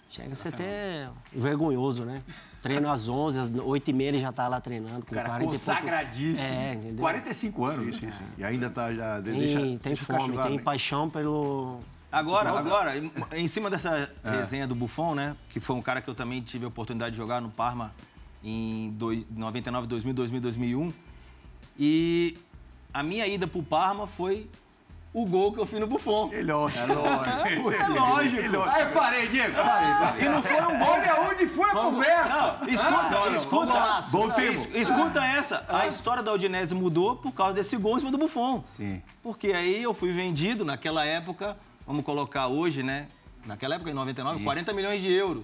Chega a ser até vergonhoso, né? Treino às 11, às 8 e meia ele já tá lá treinando. Com O cara 40 e pouco- consagradíssimo. É, entendeu? 45 anos. Sim, sim, sim. E ainda tá já. Tem, deixa, tem deixa fome, tem né? paixão pelo. Agora, agora, em, em cima dessa resenha do Buffon, né? Que foi um cara que eu também tive a oportunidade de jogar no Parma em dois- 99, 2000, 2000, 2001. E a minha ida pro Parma foi o gol que eu fiz no Buffon. É lógico. É lógico. É lógico. Aí parei, Diego. Parei, parei. E não foi um gol. Olha onde foi a conversa. Não, escuta, escuta, Voltemos. es- escuta essa. A história da Udinese mudou por causa desse gol em cima do Buffon. Sim. Porque aí eu fui vendido naquela época, vamos colocar hoje, né? Naquela época, em 99, 40 milhões de euros.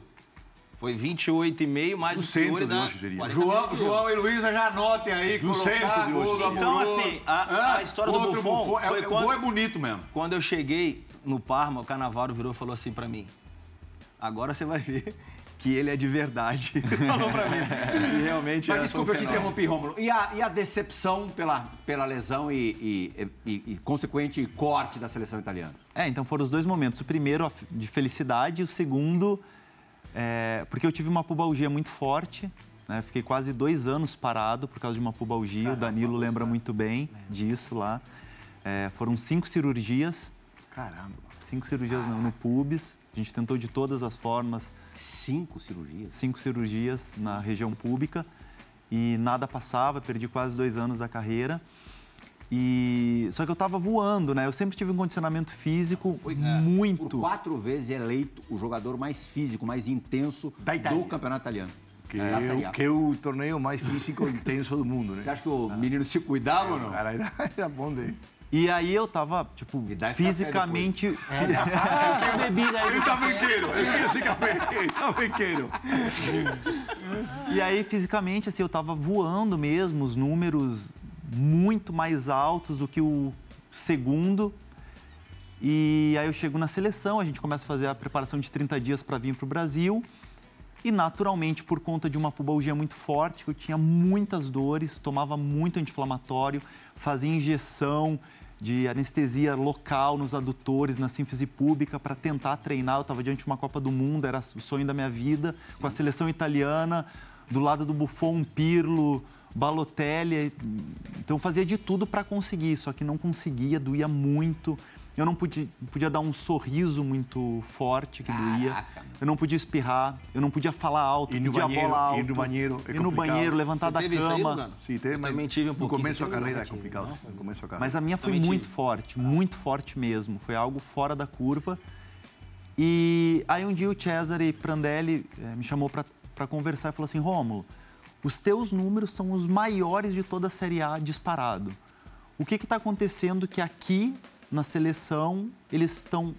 Foi 28,5 mais o 200 senhor de da hoje seria. 40 João, de. João e Luísa já anotem aí. 200 colocar de gol hoje. do Então, assim, a- a história do outro Buffon é- foi o quando- gol é bonito mesmo. Quando eu cheguei no Parma, o Canavaro virou e falou assim pra mim: agora você vai ver que ele é de verdade. Falou pra mim. E realmente Mas desculpa, eu te um interrompi, Rômulo. E a, e a decepção pela, pela lesão e, e- e- e consequente corte da seleção italiana? É, então foram os dois momentos. O primeiro de felicidade, e o segundo, é, porque eu tive uma pubalgia muito forte. Né? Fiquei quase dois anos parado por causa de uma pubalgia. o Danilo lembra muito bem disso lá. É, foram cinco cirurgias. Caramba. Cinco cirurgias no, no pubis. A gente tentou de todas as formas, Cinco cirurgias. cinco cirurgias na região pública e nada passava, perdi quase dois anos da carreira. E só que eu estava voando, né? Eu sempre tive um condicionamento físico Foi muito. Por quatro vezes eleito o jogador mais físico, mais intenso do campeonato italiano. Que, é, A. que é o torneio mais físico e intenso do mundo, né? Você acha que o menino se cuidava ou não? Cara, era, era bom de... E aí eu tava, tipo, fisicamente. Ah, essa bebida aí. Ele tá banqueiro, ele tá banqueiro. E aí, fisicamente, assim, eu tava voando mesmo, os números muito mais altos do que o segundo. E aí eu chego na seleção, a gente começa a fazer a preparação de 30 dias para vir para o Brasil. E naturalmente, por conta de uma pubalgia muito forte, que eu tinha muitas dores, tomava muito anti-inflamatório, fazia injeção de anestesia local nos adutores, na sínfise pública, para tentar treinar. Eu estava diante de uma Copa do Mundo, era o sonho da minha vida, com a seleção italiana, do lado do Buffon, Pirlo, Balotelli. Então eu fazia de tudo para conseguir, só que não conseguia, doía muito. Eu não podia, podia dar um sorriso muito forte que doía. Caraca, meu. Eu não podia espirrar, eu não podia falar alto, Ir no pedir a banheiro, bola alto. ir no banheiro é ir no banheiro, levantar Você da teve isso aí, cama. Sim, tem, Eu mas também tive um no pouquinho. começo da carreira é complicado. Nossa. No começo da carreira. Mas a minha foi Também muito tive. forte, muito forte mesmo. Foi algo fora da curva. E aí um dia o Cesare Prandelli eh, me chamou para conversar e falou assim, Rômulo, os teus números são os maiores de toda a Série A disparado. O que está acontecendo que aqui na seleção eles estão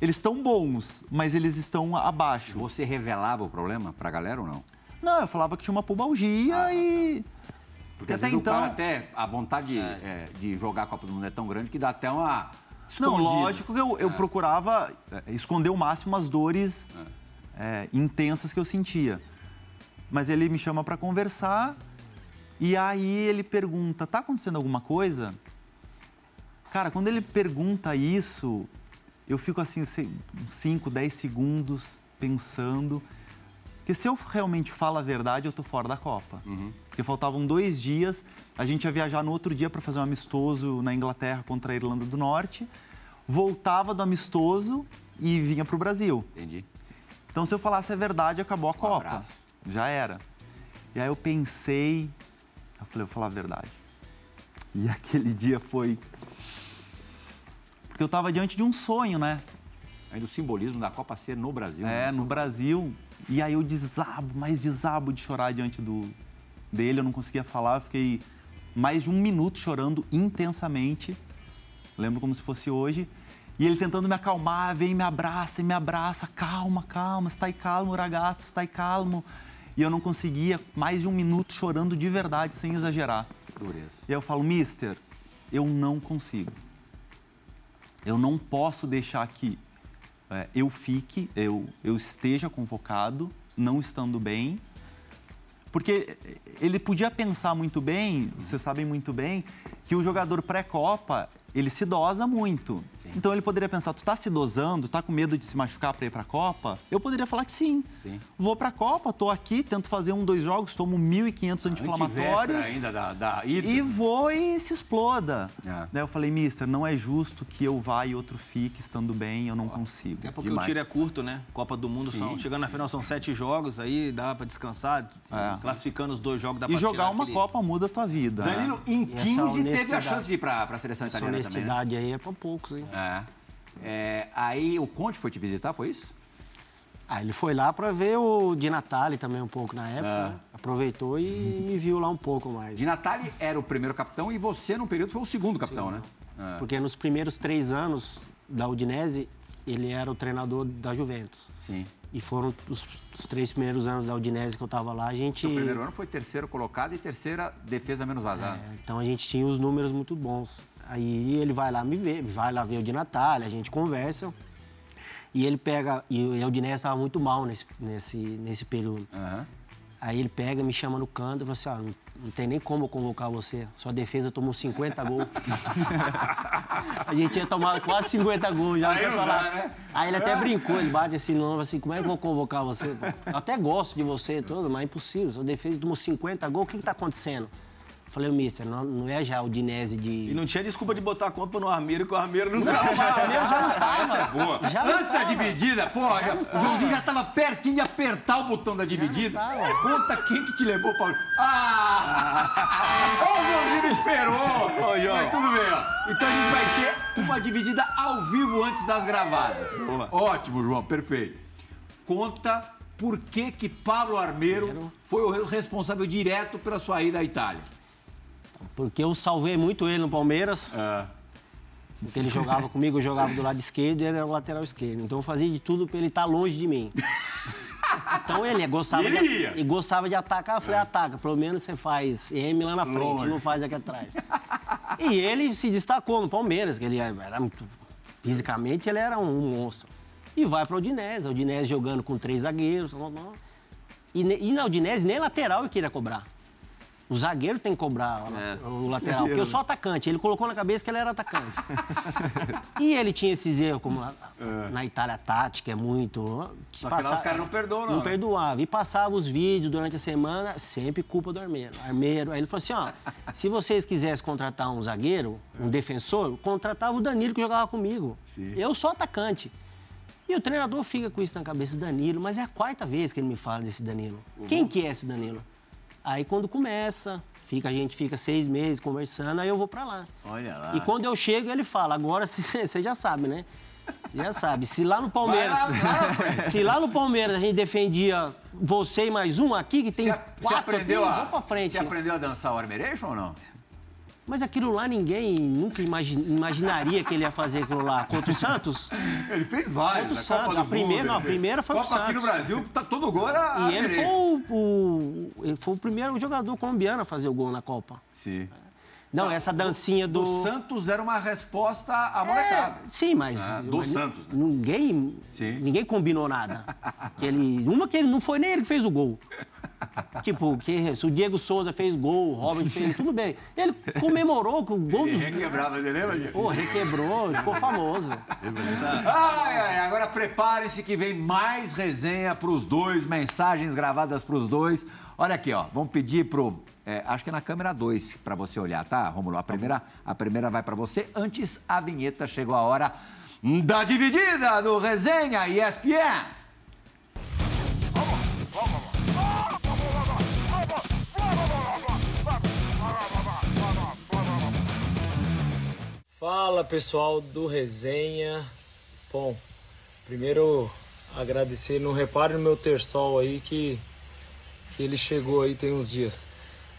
eles estão bons, mas eles estão abaixo. Você revelava o problema pra galera ou não? Não, eu falava que tinha uma pubalgia e Porque às até então até, a vontade é, de jogar a Copa do Mundo é tão grande que dá até uma Não, lógico que eu, eu procurava é, esconder o máximo as dores é, intensas que eu sentia. Mas ele me chama para conversar e aí ele pergunta: tá acontecendo alguma coisa? Cara, quando ele pergunta isso, eu fico assim, sei, uns 5, 10 segundos pensando. Porque se eu realmente falo a verdade, eu tô fora da Copa. Porque faltavam dois dias, a gente ia viajar no outro dia para fazer um amistoso na Inglaterra contra a Irlanda do Norte. Voltava do amistoso e vinha para o Brasil. Entendi. Então, se eu falasse a verdade, acabou a Copa. abraço. Já era. E aí eu pensei, eu falei, eu vou falar a verdade. E aquele dia foi. Porque eu estava diante de um sonho, né? Ainda o simbolismo da Copa ser no Brasil. É, né? no Brasil. E aí eu desabo, mais desabo de chorar diante do dele. Eu não conseguia falar, eu fiquei mais de um minuto chorando intensamente. Lembro como se fosse hoje. E ele tentando me acalmar, vem, me abraça e me abraça. Calma, calma, stai calmo, ragazzo, stai calmo. E eu não conseguia, mais de um minuto chorando de verdade, sem exagerar. Dureza. E aí eu falo, mister, eu não consigo. Eu não posso deixar que é, eu fique, eu, eu esteja convocado, não estando bem. Porque ele podia pensar muito bem, vocês sabem muito bem, que o jogador pré-copa, ele se dosa muito. Então ele poderia pensar, tu tá se dosando, tá com medo de se machucar para ir pra Copa? Eu poderia falar que sim. Sim. Vou pra Copa, tô aqui, tento fazer um, dois jogos, tomo 1.500 anti-inflamatórios. Ainda da, da ida. E vou e se exploda. É. Daí eu falei, mister, não é justo que eu vá e outro fique estando bem, eu não consigo. Até porque Demais. o tiro é curto, né? Copa do Mundo, Sim. são, chegando na final são sete jogos, aí dá pra descansar. Classificando os dois jogos É. E jogar uma aquele- Copa muda a tua vida. Danilo, em E essa 15 teve a chance de ir pra, pra seleção Essa italiana também, né? honestidade aí é pra poucos, hein? É. É, aí o Conte foi te visitar, foi isso? Ah, ele foi lá pra ver o Di Natale também um pouco na época. Ah. né? Aproveitou e me viu lá um pouco mais. Di Natale era o primeiro capitão e você, num período, foi o segundo capitão, né? É. Porque nos primeiros três anos da Udinese, ele era o treinador da Juventus. Sim. E foram os, os três primeiros anos da Udinese que eu tava lá, a gente... O primeiro ano foi terceiro colocado e terceira defesa menos vazada. É, então a gente tinha os números muito bons. Aí ele vai lá me ver, vai lá ver o de Natália, a gente conversa. E ele pega. E o Udinese estava muito mal nesse, nesse, nesse período. Aham. Aí ele pega, me chama no canto e fala assim: ó, não, não tem nem como eu convocar você. Sua defesa tomou 50 gols. a gente tinha tomado quase 50 gols já. Quer não falar. dá, né? Aí ele até brincou, ele bate assim no ombro assim: como é que eu vou convocar você? Eu até gosto de você e tudo, mas é impossível. Sua defesa tomou 50 gols, o que está acontecendo? Falei, mister, não, não é já o Dinese de. E não tinha desculpa de botar a culpa no Armeiro, que o Armeiro não Não, tava. o Armeiro já não tava. Essa é boa. Já da tava. dividida, pô, já- o Joãozinho já tava pertinho de apertar o botão da dividida. Conta quem que te levou, Paulo. Ah! Ô, o Joãozinho esperou! Ô, João. Mas tudo bem, ó. Então a gente vai ter uma dividida ao vivo antes das gravadas. Boa. Ótimo, João, perfeito. Conta por que que Pablo Armeiro foi o responsável direto pela sua ida à Itália. Porque eu salvei muito ele no Palmeiras. Porque ele jogava comigo, eu jogava do lado esquerdo e ele era o lateral esquerdo. Então eu fazia de tudo pra ele estar longe de mim. Então ele gostava, E ele de, e gostava de atacar. Eu falei, ataca, pelo menos você faz M lá na frente, não faz aqui atrás. E ele se destacou no Palmeiras, que ele era muito. Fisicamente ele era um monstro. E vai para o Udinese, a Udinese jogando com três zagueiros. E, e na Udinese nem lateral ele queria cobrar. O zagueiro tem que cobrar É. o lateral, porque eu sou atacante. Ele colocou na cabeça que ele era atacante. e ele tinha esses erros, como na, na Itália a tática é muito. Só que os caras não perdoam, não, Não né? perdoava. E passava os vídeos durante a semana, sempre culpa do Armeiro. Armeiro. Aí ele falou assim: ó, se vocês quisessem contratar um zagueiro, um defensor, contratava o Danilo que jogava comigo. Eu sou atacante. E o treinador fica com isso na cabeça, Danilo, mas é a quarta vez que ele me fala desse Danilo. Quem que é esse Danilo? Aí quando começa, fica, a gente fica seis meses conversando, aí eu vou pra lá. Olha lá. E quando eu chego, ele fala, agora você já sabe, né? Você já sabe. Se lá no Palmeiras. Lá, lá, se lá no Palmeiras a gente defendia você e mais um aqui, que tem quatro aprendeu aqui, a, vamos pra frente. Você aprendeu a dançar o Armeiration ou não? Mas aquilo lá ninguém nunca imagi- imaginaria que ele ia fazer aquilo lá. Contra o Santos? Ele fez vários. Contra o na Santos, Copa a primeira- Mundo, não, a primeira foi o Copa aqui no Santos. Brasil, tá todo gol era E ele foi o, o- ele foi o primeiro jogador colombiano a fazer o gol na Copa. Sim. Não, essa dancinha do. O Santos era uma resposta à É, molecada. sim, mas. Ah, do mas Santos, né? Ninguém, Sim. ninguém combinou nada. Que ele, uma que ele não foi nem ele que fez o gol. Tipo, que, se o Diego Souza fez gol, o Robert fez, tudo bem. Ele comemorou com o gol dos. requebrava, você lembra disso? Pô, requebrou, ficou famoso. Ai, ai, agora preparem-se que vem mais resenha pros dois, mensagens gravadas pros dois. Olha aqui, ó, vamos pedir pro. É, acho que é na câmera 2 para você olhar, tá, Romulo? A primeira, a primeira vai para você. Antes, a vinheta chegou a hora da dividida do Resenha ESPN. Fala pessoal do Resenha. Bom, primeiro agradecer, não repare no meu terçol aí que, que ele chegou aí tem uns dias.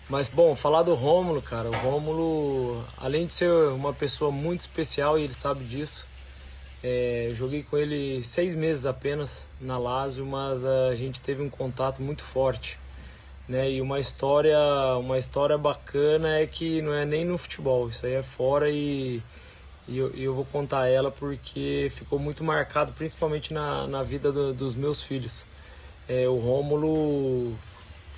Mas bom, falar do Rômulo, cara, o Rômulo, além de ser uma pessoa muito especial e ele sabe disso, é, joguei com ele seis meses apenas na Lazio, mas a gente teve um contato muito forte né? E uma história, uma história bacana é que não é nem no futebol, isso aí é fora e, e eu, eu vou contar ela porque ficou muito marcado, principalmente na, na vida do- dos meus filhos. É, o Rômulo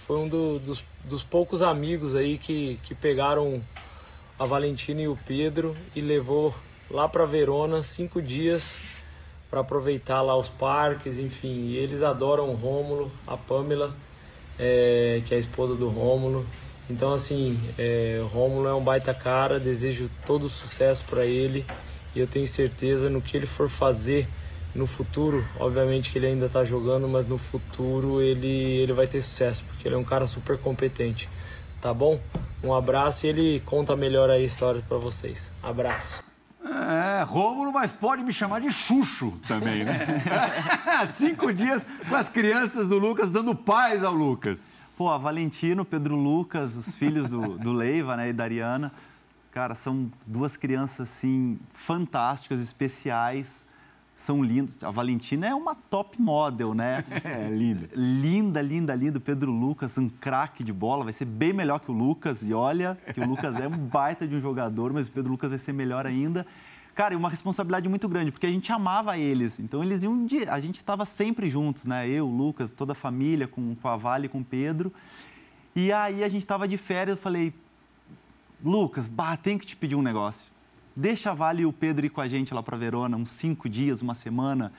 foi um do- dos, dos poucos amigos aí que, que pegaram a Valentina e o Pedro e levou lá para Verona cinco dias para aproveitar lá os parques, enfim. Eles adoram o Rômulo, a Pamela, é, que é a esposa do Rômulo. Então, assim, é, Rômulo é um baita cara, desejo todo sucesso para ele e eu tenho certeza no que ele for fazer no futuro, obviamente que ele ainda está jogando, mas no futuro ele, ele vai ter sucesso, porque ele é um cara super competente. Tá bom? Um abraço e ele conta melhor aí a história para vocês. Abraço. É, Rômulo, mas pode me chamar de Xuxo também, né? Cinco dias com as crianças do Lucas, dando paz ao Lucas. Pô, a Valentino, Pedro Lucas, os filhos do, do Leiva né, e da Ariana, cara, são duas crianças, assim, fantásticas, especiais, são lindos. A Valentina é uma top model, né? É, linda. Linda, linda, linda. O Pedro Lucas, um craque de bola, vai ser bem melhor que o Lucas. E olha, que o Lucas é um baita de um jogador, mas o Pedro Lucas vai ser melhor ainda. Cara, e uma responsabilidade muito grande, porque a gente amava eles. Então, eles iam. di- A gente estava sempre juntos, né? Eu, o Lucas, toda a família, com, com a Vale, com o Pedro. E aí a gente estava de férias, eu falei, Lucas, bah, tenho que te pedir um negócio. Deixa a Vale e o Pedro ir com a gente lá para Verona, uns cinco dias, uma semana.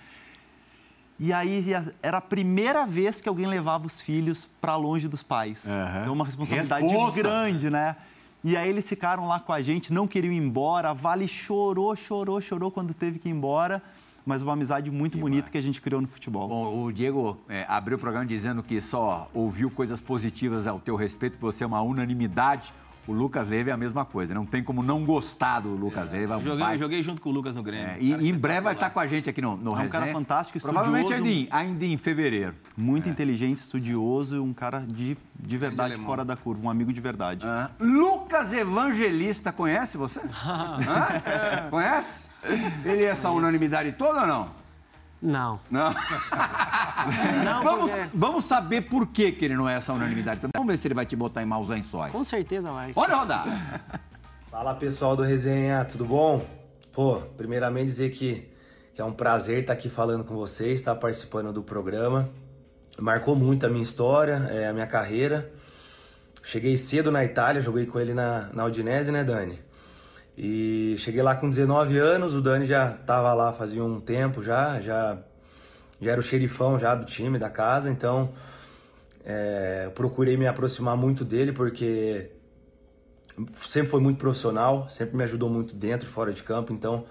E aí era a primeira vez que alguém levava os filhos para longe dos pais. Aham. Então, uma responsabilidade Responsa. grande, né? E aí eles ficaram lá com a gente, não queriam ir embora. A Vale chorou, chorou, chorou quando teve que ir embora. Mas uma amizade muito bonita que a gente criou no futebol. Bom, o Diego é, abriu o programa dizendo que só ouviu coisas positivas ao teu respeito, que você é uma unanimidade. O Lucas Leiva é a mesma coisa, não tem como não gostar do Lucas Leiva. um Joguei, baita- joguei junto com o Lucas no Grêmio. É, e, em breve vai estar com a gente aqui no, no É um cara fantástico, Provavelmente estudioso. ainda em, ainda em fevereiro. Muito inteligente, estudioso e um cara de, de verdade alemão. fora da curva, um amigo de verdade. Ah, Lucas Evangelista, conhece você? Hã? Conhece? Ele é essa unanimidade toda ou não? Não. Não. Não, vamos, porque- vamos saber por que, que ele não é essa unanimidade toda. Vamos ver se ele vai te botar em maus lençóis. Com certeza vai. Pode rodar. Fala pessoal do Resenha, tudo bom? Pô, primeiramente dizer que, que é um prazer estar aqui falando com vocês, estar participando do programa. Marcou muito a minha história, é, a minha carreira. Cheguei cedo na Itália, joguei com ele na, na Udinese, né, Dani? E cheguei lá com 19 anos, o Dani já estava lá fazia um tempo já, já, já era o xerifão já do time, da casa, então é, procurei me aproximar muito dele porque sempre foi muito profissional, sempre me ajudou muito dentro e fora de campo, então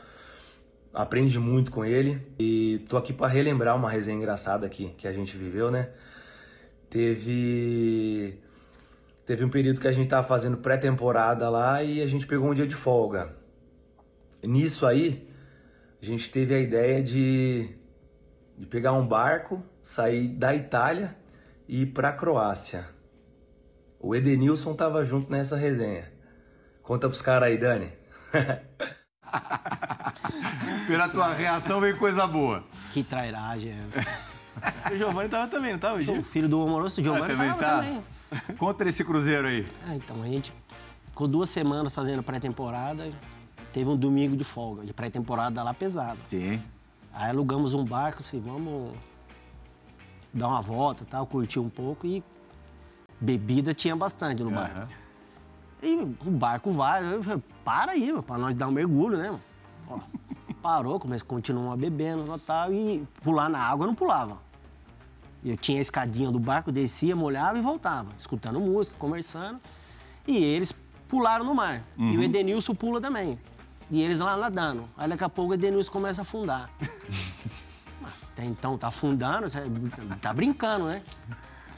aprendi muito com ele e tô aqui para relembrar uma resenha engraçada aqui que a gente viveu, né? Teve teve um período que a gente tava fazendo pré-temporada lá e a gente pegou um dia de folga. Nisso aí, a gente teve a ideia de de pegar um barco, sair da Itália e ir para Croácia. O Edenilson tava junto nessa resenha. Conta pros caras aí, Dani. Pela tua reação vem coisa boa. Que trairagem é essa? O Giovanni tava também, não tava? O Gil? filho do amoroso Giovanni Ah, também tava tá? também. Conta esse cruzeiro aí. Ah, então, a gente ficou duas semanas fazendo pré-temporada. Teve um domingo de folga, de pré-temporada lá pesada. Sim. Aí alugamos um barco, assim, vamos dar uma volta, tal, curtir um pouco e bebida tinha bastante no barco. Aham. E o barco vai, eu falei, para aí, meu, pra nós dar um mergulho, né? mano? Ó, parou, começou, continuamos bebendo e tal, e pular na água eu não pulava. Eu tinha a escadinha do barco, descia, molhava e voltava, escutando música, conversando. E eles pularam no mar. E o Edenilson pula também. E eles lá nadando. Aí daqui a pouco o Edenilson começa a afundar. Até então tá afundando, tá brincando, né?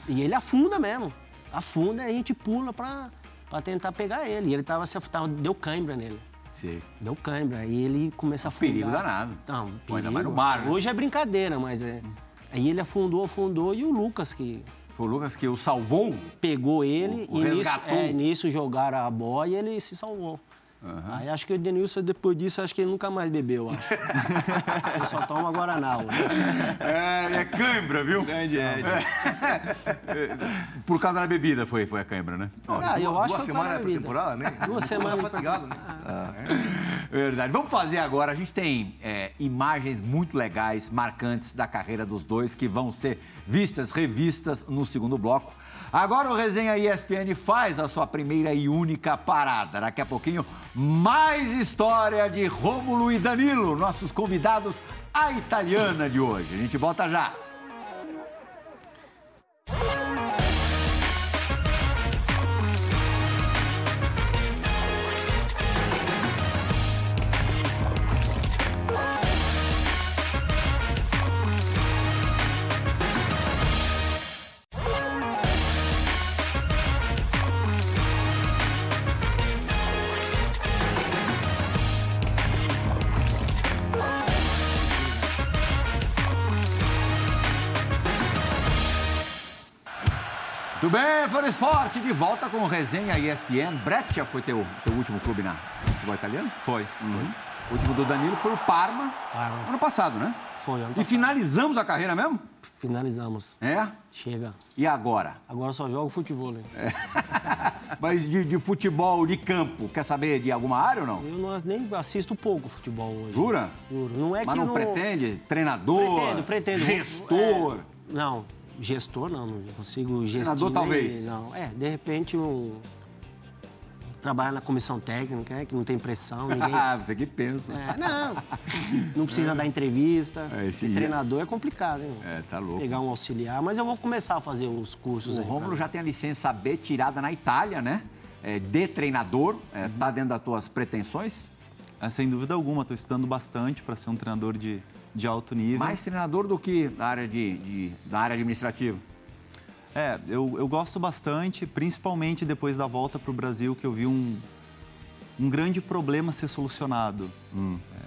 E ele afunda mesmo. Afunda e a gente pula pra, pra tentar pegar ele. E ele tava se afundando, deu cãibra nele. Sim. Deu cãibra. Aí ele começa a afundar. perigo danado. Não, Pô, ainda perigo. mais no mar, né? Hoje é brincadeira, mas é. Aí ele afundou, afundou e o Lucas que Foi o Lucas que o salvou. pegou ele O- o e nisso, é, nisso jogaram a boia e ele se salvou. Aí acho que o Denilson, depois disso, acho que ele nunca mais bebeu, eu acho. ele só toma Guaraná hoje. É, é cãibra, viu? Grande Ed. Por causa da bebida foi, foi a cãibra, né? Ah, eu acho Duas que semanas é de bebida. pré-temporada, né? Duas semanas fatigado, né? Verdade. Vamos fazer agora. A gente tem é, imagens muito legais, marcantes da carreira dos dois, que vão ser vistas, revistas no segundo bloco. Agora o Resenha ESPN faz a sua primeira e única parada. Daqui a pouquinho, mais história de Rômulo e Danilo, nossos convidados, a italiana de hoje. A gente volta já. Tudo bem, Fã do Esporte, de volta com o Resenha ESPN. Breccia foi teu, teu último clube na futebol italiano? Foi. Uhum. O último do Danilo foi o Parma, Parma. ano passado, né? Foi, ano E passado. finalizamos a carreira mesmo? Finalizamos. É? Chega. E agora? Agora só jogo futebol. né? Mas de, de futebol de campo, quer saber de alguma área ou não? Eu não, nem assisto pouco futebol hoje. Jura? Juro. Não é Mas que não, não pretende? Treinador? Pretendo, pretendo. Gestor? É, não, gestor não, não consigo gestor. Treinador, talvez. Não, é, de repente um. Trabalhar na comissão técnica, né, que não tem pressão, ninguém. Ah, você que pensa. É, não, não precisa dar entrevista. É, dia- treinador é complicado, hein? É, tá louco. Pegar um auxiliar, mas eu vou começar a fazer os cursos O aí. Rômulo pra- já tem a licença B tirada na Itália, né? é, de treinador? Está dentro das tuas pretensões? É, sem dúvida alguma, estou estudando bastante para ser um treinador de, de alto nível. Mais treinador do que da área, de, de da área administrativa? É, eu, eu gosto bastante, principalmente depois da volta para o Brasil, que eu vi um, um grande problema ser solucionado. Hum. É,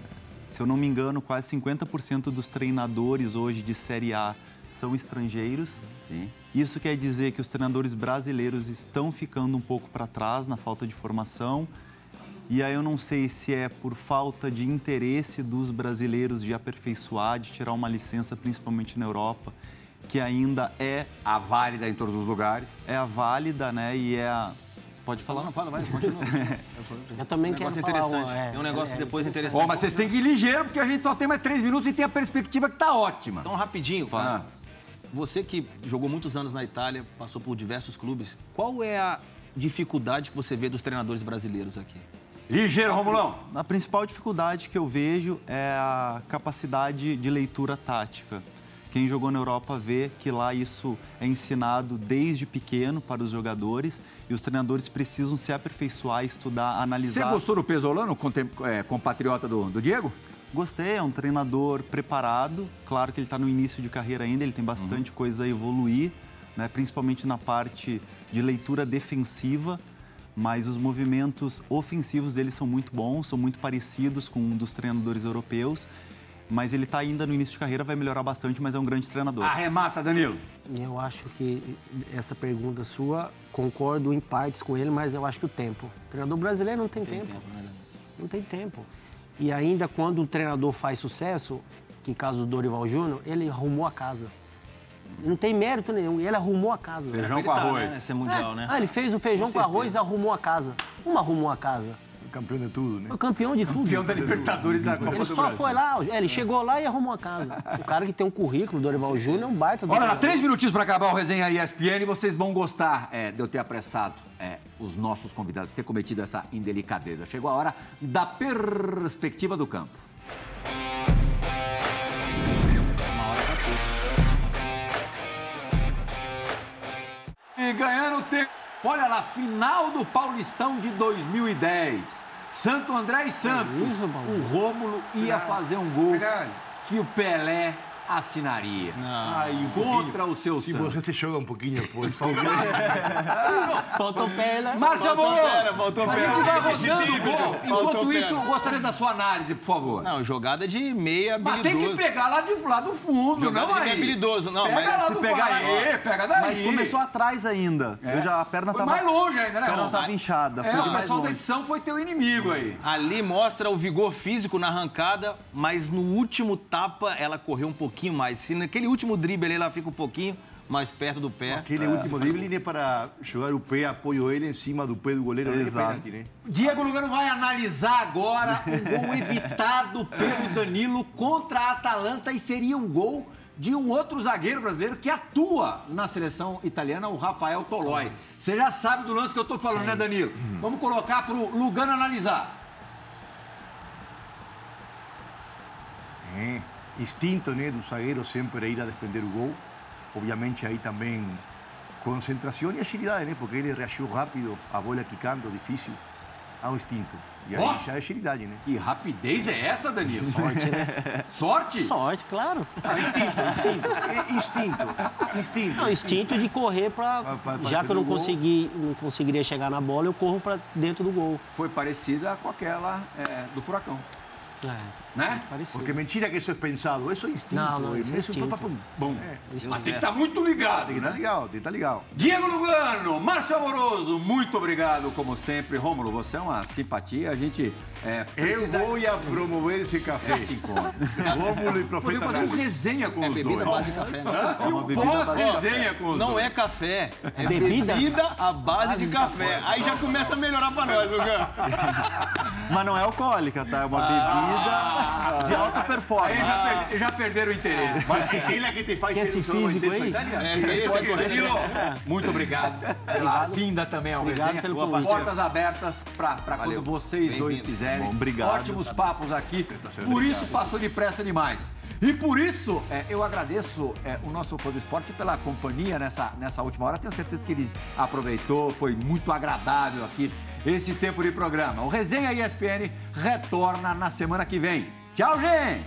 se eu não me engano, quase 50% dos treinadores hoje de Série A são estrangeiros. Sim. Isso quer dizer que os treinadores brasileiros estão ficando um pouco para trás na falta de formação. E aí eu não sei se é por falta de interesse dos brasileiros de aperfeiçoar, de tirar uma licença, principalmente na Europa, que ainda é A válida em todos os lugares. é a válida, né? E é a pode falar. Não, fala, vai, continua. Eu também Um quero negócio falar. interessante. uma- é, Tem um negócio é, depois é interessante. Ó, mas vocês têm que ir ligeiro, porque a gente só tem mais três minutos e tem a perspectiva que tá ótima. Então, rapidinho, Ah. você que jogou muitos anos na Itália, passou por diversos clubes, qual é a dificuldade que você vê dos treinadores brasileiros aqui? Ligeiro, Romulão. A principal dificuldade que eu vejo é a capacidade de leitura tática. Quem jogou na Europa vê que lá isso é ensinado desde pequeno para os jogadores e os treinadores precisam se aperfeiçoar, estudar, Você analisar. gostou do Pesolano, é, compatriota do, do Diego? Gostei, é um treinador preparado. Claro que ele está no início de carreira ainda, ele tem bastante coisa a evoluir, né? principalmente na parte de leitura defensiva. Mas os movimentos ofensivos dele são muito bons, são muito parecidos com um dos treinadores europeus. Mas ele está ainda no início de carreira, vai melhorar bastante, mas é um grande treinador. Arremata, Danilo. Eu acho que essa pergunta sua, concordo em partes com ele, mas eu acho que o tempo. O treinador brasileiro não tem, tempo. Não tem tempo. E ainda quando um treinador faz sucesso, que caso do Dorival Júnior, ele arrumou a casa. Não tem mérito nenhum, ele arrumou a casa. Feijão com arroz. Né? Ser mundial, né? Ah, ele fez o feijão com arroz e arrumou a casa. Como arrumou a casa? Campeão de tudo, né? Foi campeão de tudo. Campeão da Libertadores da Copa Ele do só Brasil. foi lá, ele chegou lá e arrumou a casa. O cara que tem um currículo, Dorival Júnior, é um baita do Olha lá, três minutinhos para acabar o resenha ESPN e vocês vão gostar é, de eu ter apressado é, os nossos convidados, ter cometido essa indelicadeza. Chegou a hora da perspectiva do campo. E ganhando tempo. Olha lá, final do Paulistão de 2010. Santo André e Santos. isso, Paulo? o Rômulo ia fazer um gol que o Pelé assinaria. Ai, um Contra o seu Se Santos. você se joga um pouquinho, por favor. Faltou perna. Márcio Amor! faltou A gente vai rodando o gol. Enquanto Faltou isso, eu gostaria da sua análise, por favor. Não, jogada de meia Mas tem que habilidoso. pegar lá, de, lá do fundo, Jogada não de aí. meio habilidoso. Não, pega mas lá se do pegar fundo. aí- Aê, pega daí. Mas começou atrás ainda. É. Eu já, a perna Foi estava mais longe ainda, né, A perna Ron? estava inchada. É, foi o mais pessoal da longe. edição foi teu inimigo aí. Ali mostra o vigor físico na arrancada, mas no último tapa ela correu um pouquinho mais. Se naquele último drible ali ela fica um pouquinho mais perto do pé. Aquele último dribbling é para jogar o pé, apoio ele em cima do pé do goleiro. é Exato. pênalti, né? Diego Lugano vai analisar agora um gol evitado pelo Danilo contra a Atalanta e seria um gol de um outro zagueiro brasileiro que atua na seleção italiana, o Rafael Toloi. Você já sabe do lance que eu tô falando, né, Danilo? Vamos colocar pro Lugano analisar. É, instinto né, do zagueiro sempre ir a defender o gol. Obviamente aí também concentração e agilidade, né? Porque ele reagiu rápido, a bola quicando, difícil. Há um instinto. E aí Ó. já é agilidade, né? Que rapidez é essa, Danilo? Sorte, né? Sorte? Sorte, claro. Ah, instinto, instinto. É instinto, instinto. Não, instinto de correr pra Já que eu não consegui, não conseguiria chegar na bola, eu corro pra dentro do gol. Foi parecida com aquela é, do Furacão, É, né? parecido. Porque mentira que isso é pensado, isso é instinto. Não, não, isso é Isso instinto. pum. Bom, É. mas tem que estar muito ligado, Tem que estar legal, tem que estar legal. Diego Lugano, Márcio Amoroso, muito obrigado, como sempre. Rômulo, você é uma simpatia, a gente é, precisa... Eu vou a promover esse café. Esse encontro. Rômulo e Podemos Profeta fazer um Gago. resenha com É os bebida dois. à base de café, né? E um bebida base de pós-resenha com os Não dois. é café, é Bebida? bebida, à base de café. Aí já começa a melhorar pra nós, Lugano. Mas não é alcoólica, tá? É uma bebida corrida de alta Aí performance. já, per- já perderam o interesse. Mas ela que te faz ser esse físico aí? É, isso aí pode ser. Danilo, muito obrigado pela vinda também ao Obrigado Resenha. pelo. Portas abertas para quando vocês dois quiserem. Bom, obrigado. Ótimos papos aqui. sendo Por obrigado. isso passou depressa demais. E por isso é, eu agradeço é, o nosso fã do esporte pela companhia nessa, nessa última hora. Tenho certeza que ele aproveitou, foi muito agradável aqui esse tempo de programa. O Resenha ESPN retorna na semana que vem. Tchau, gente!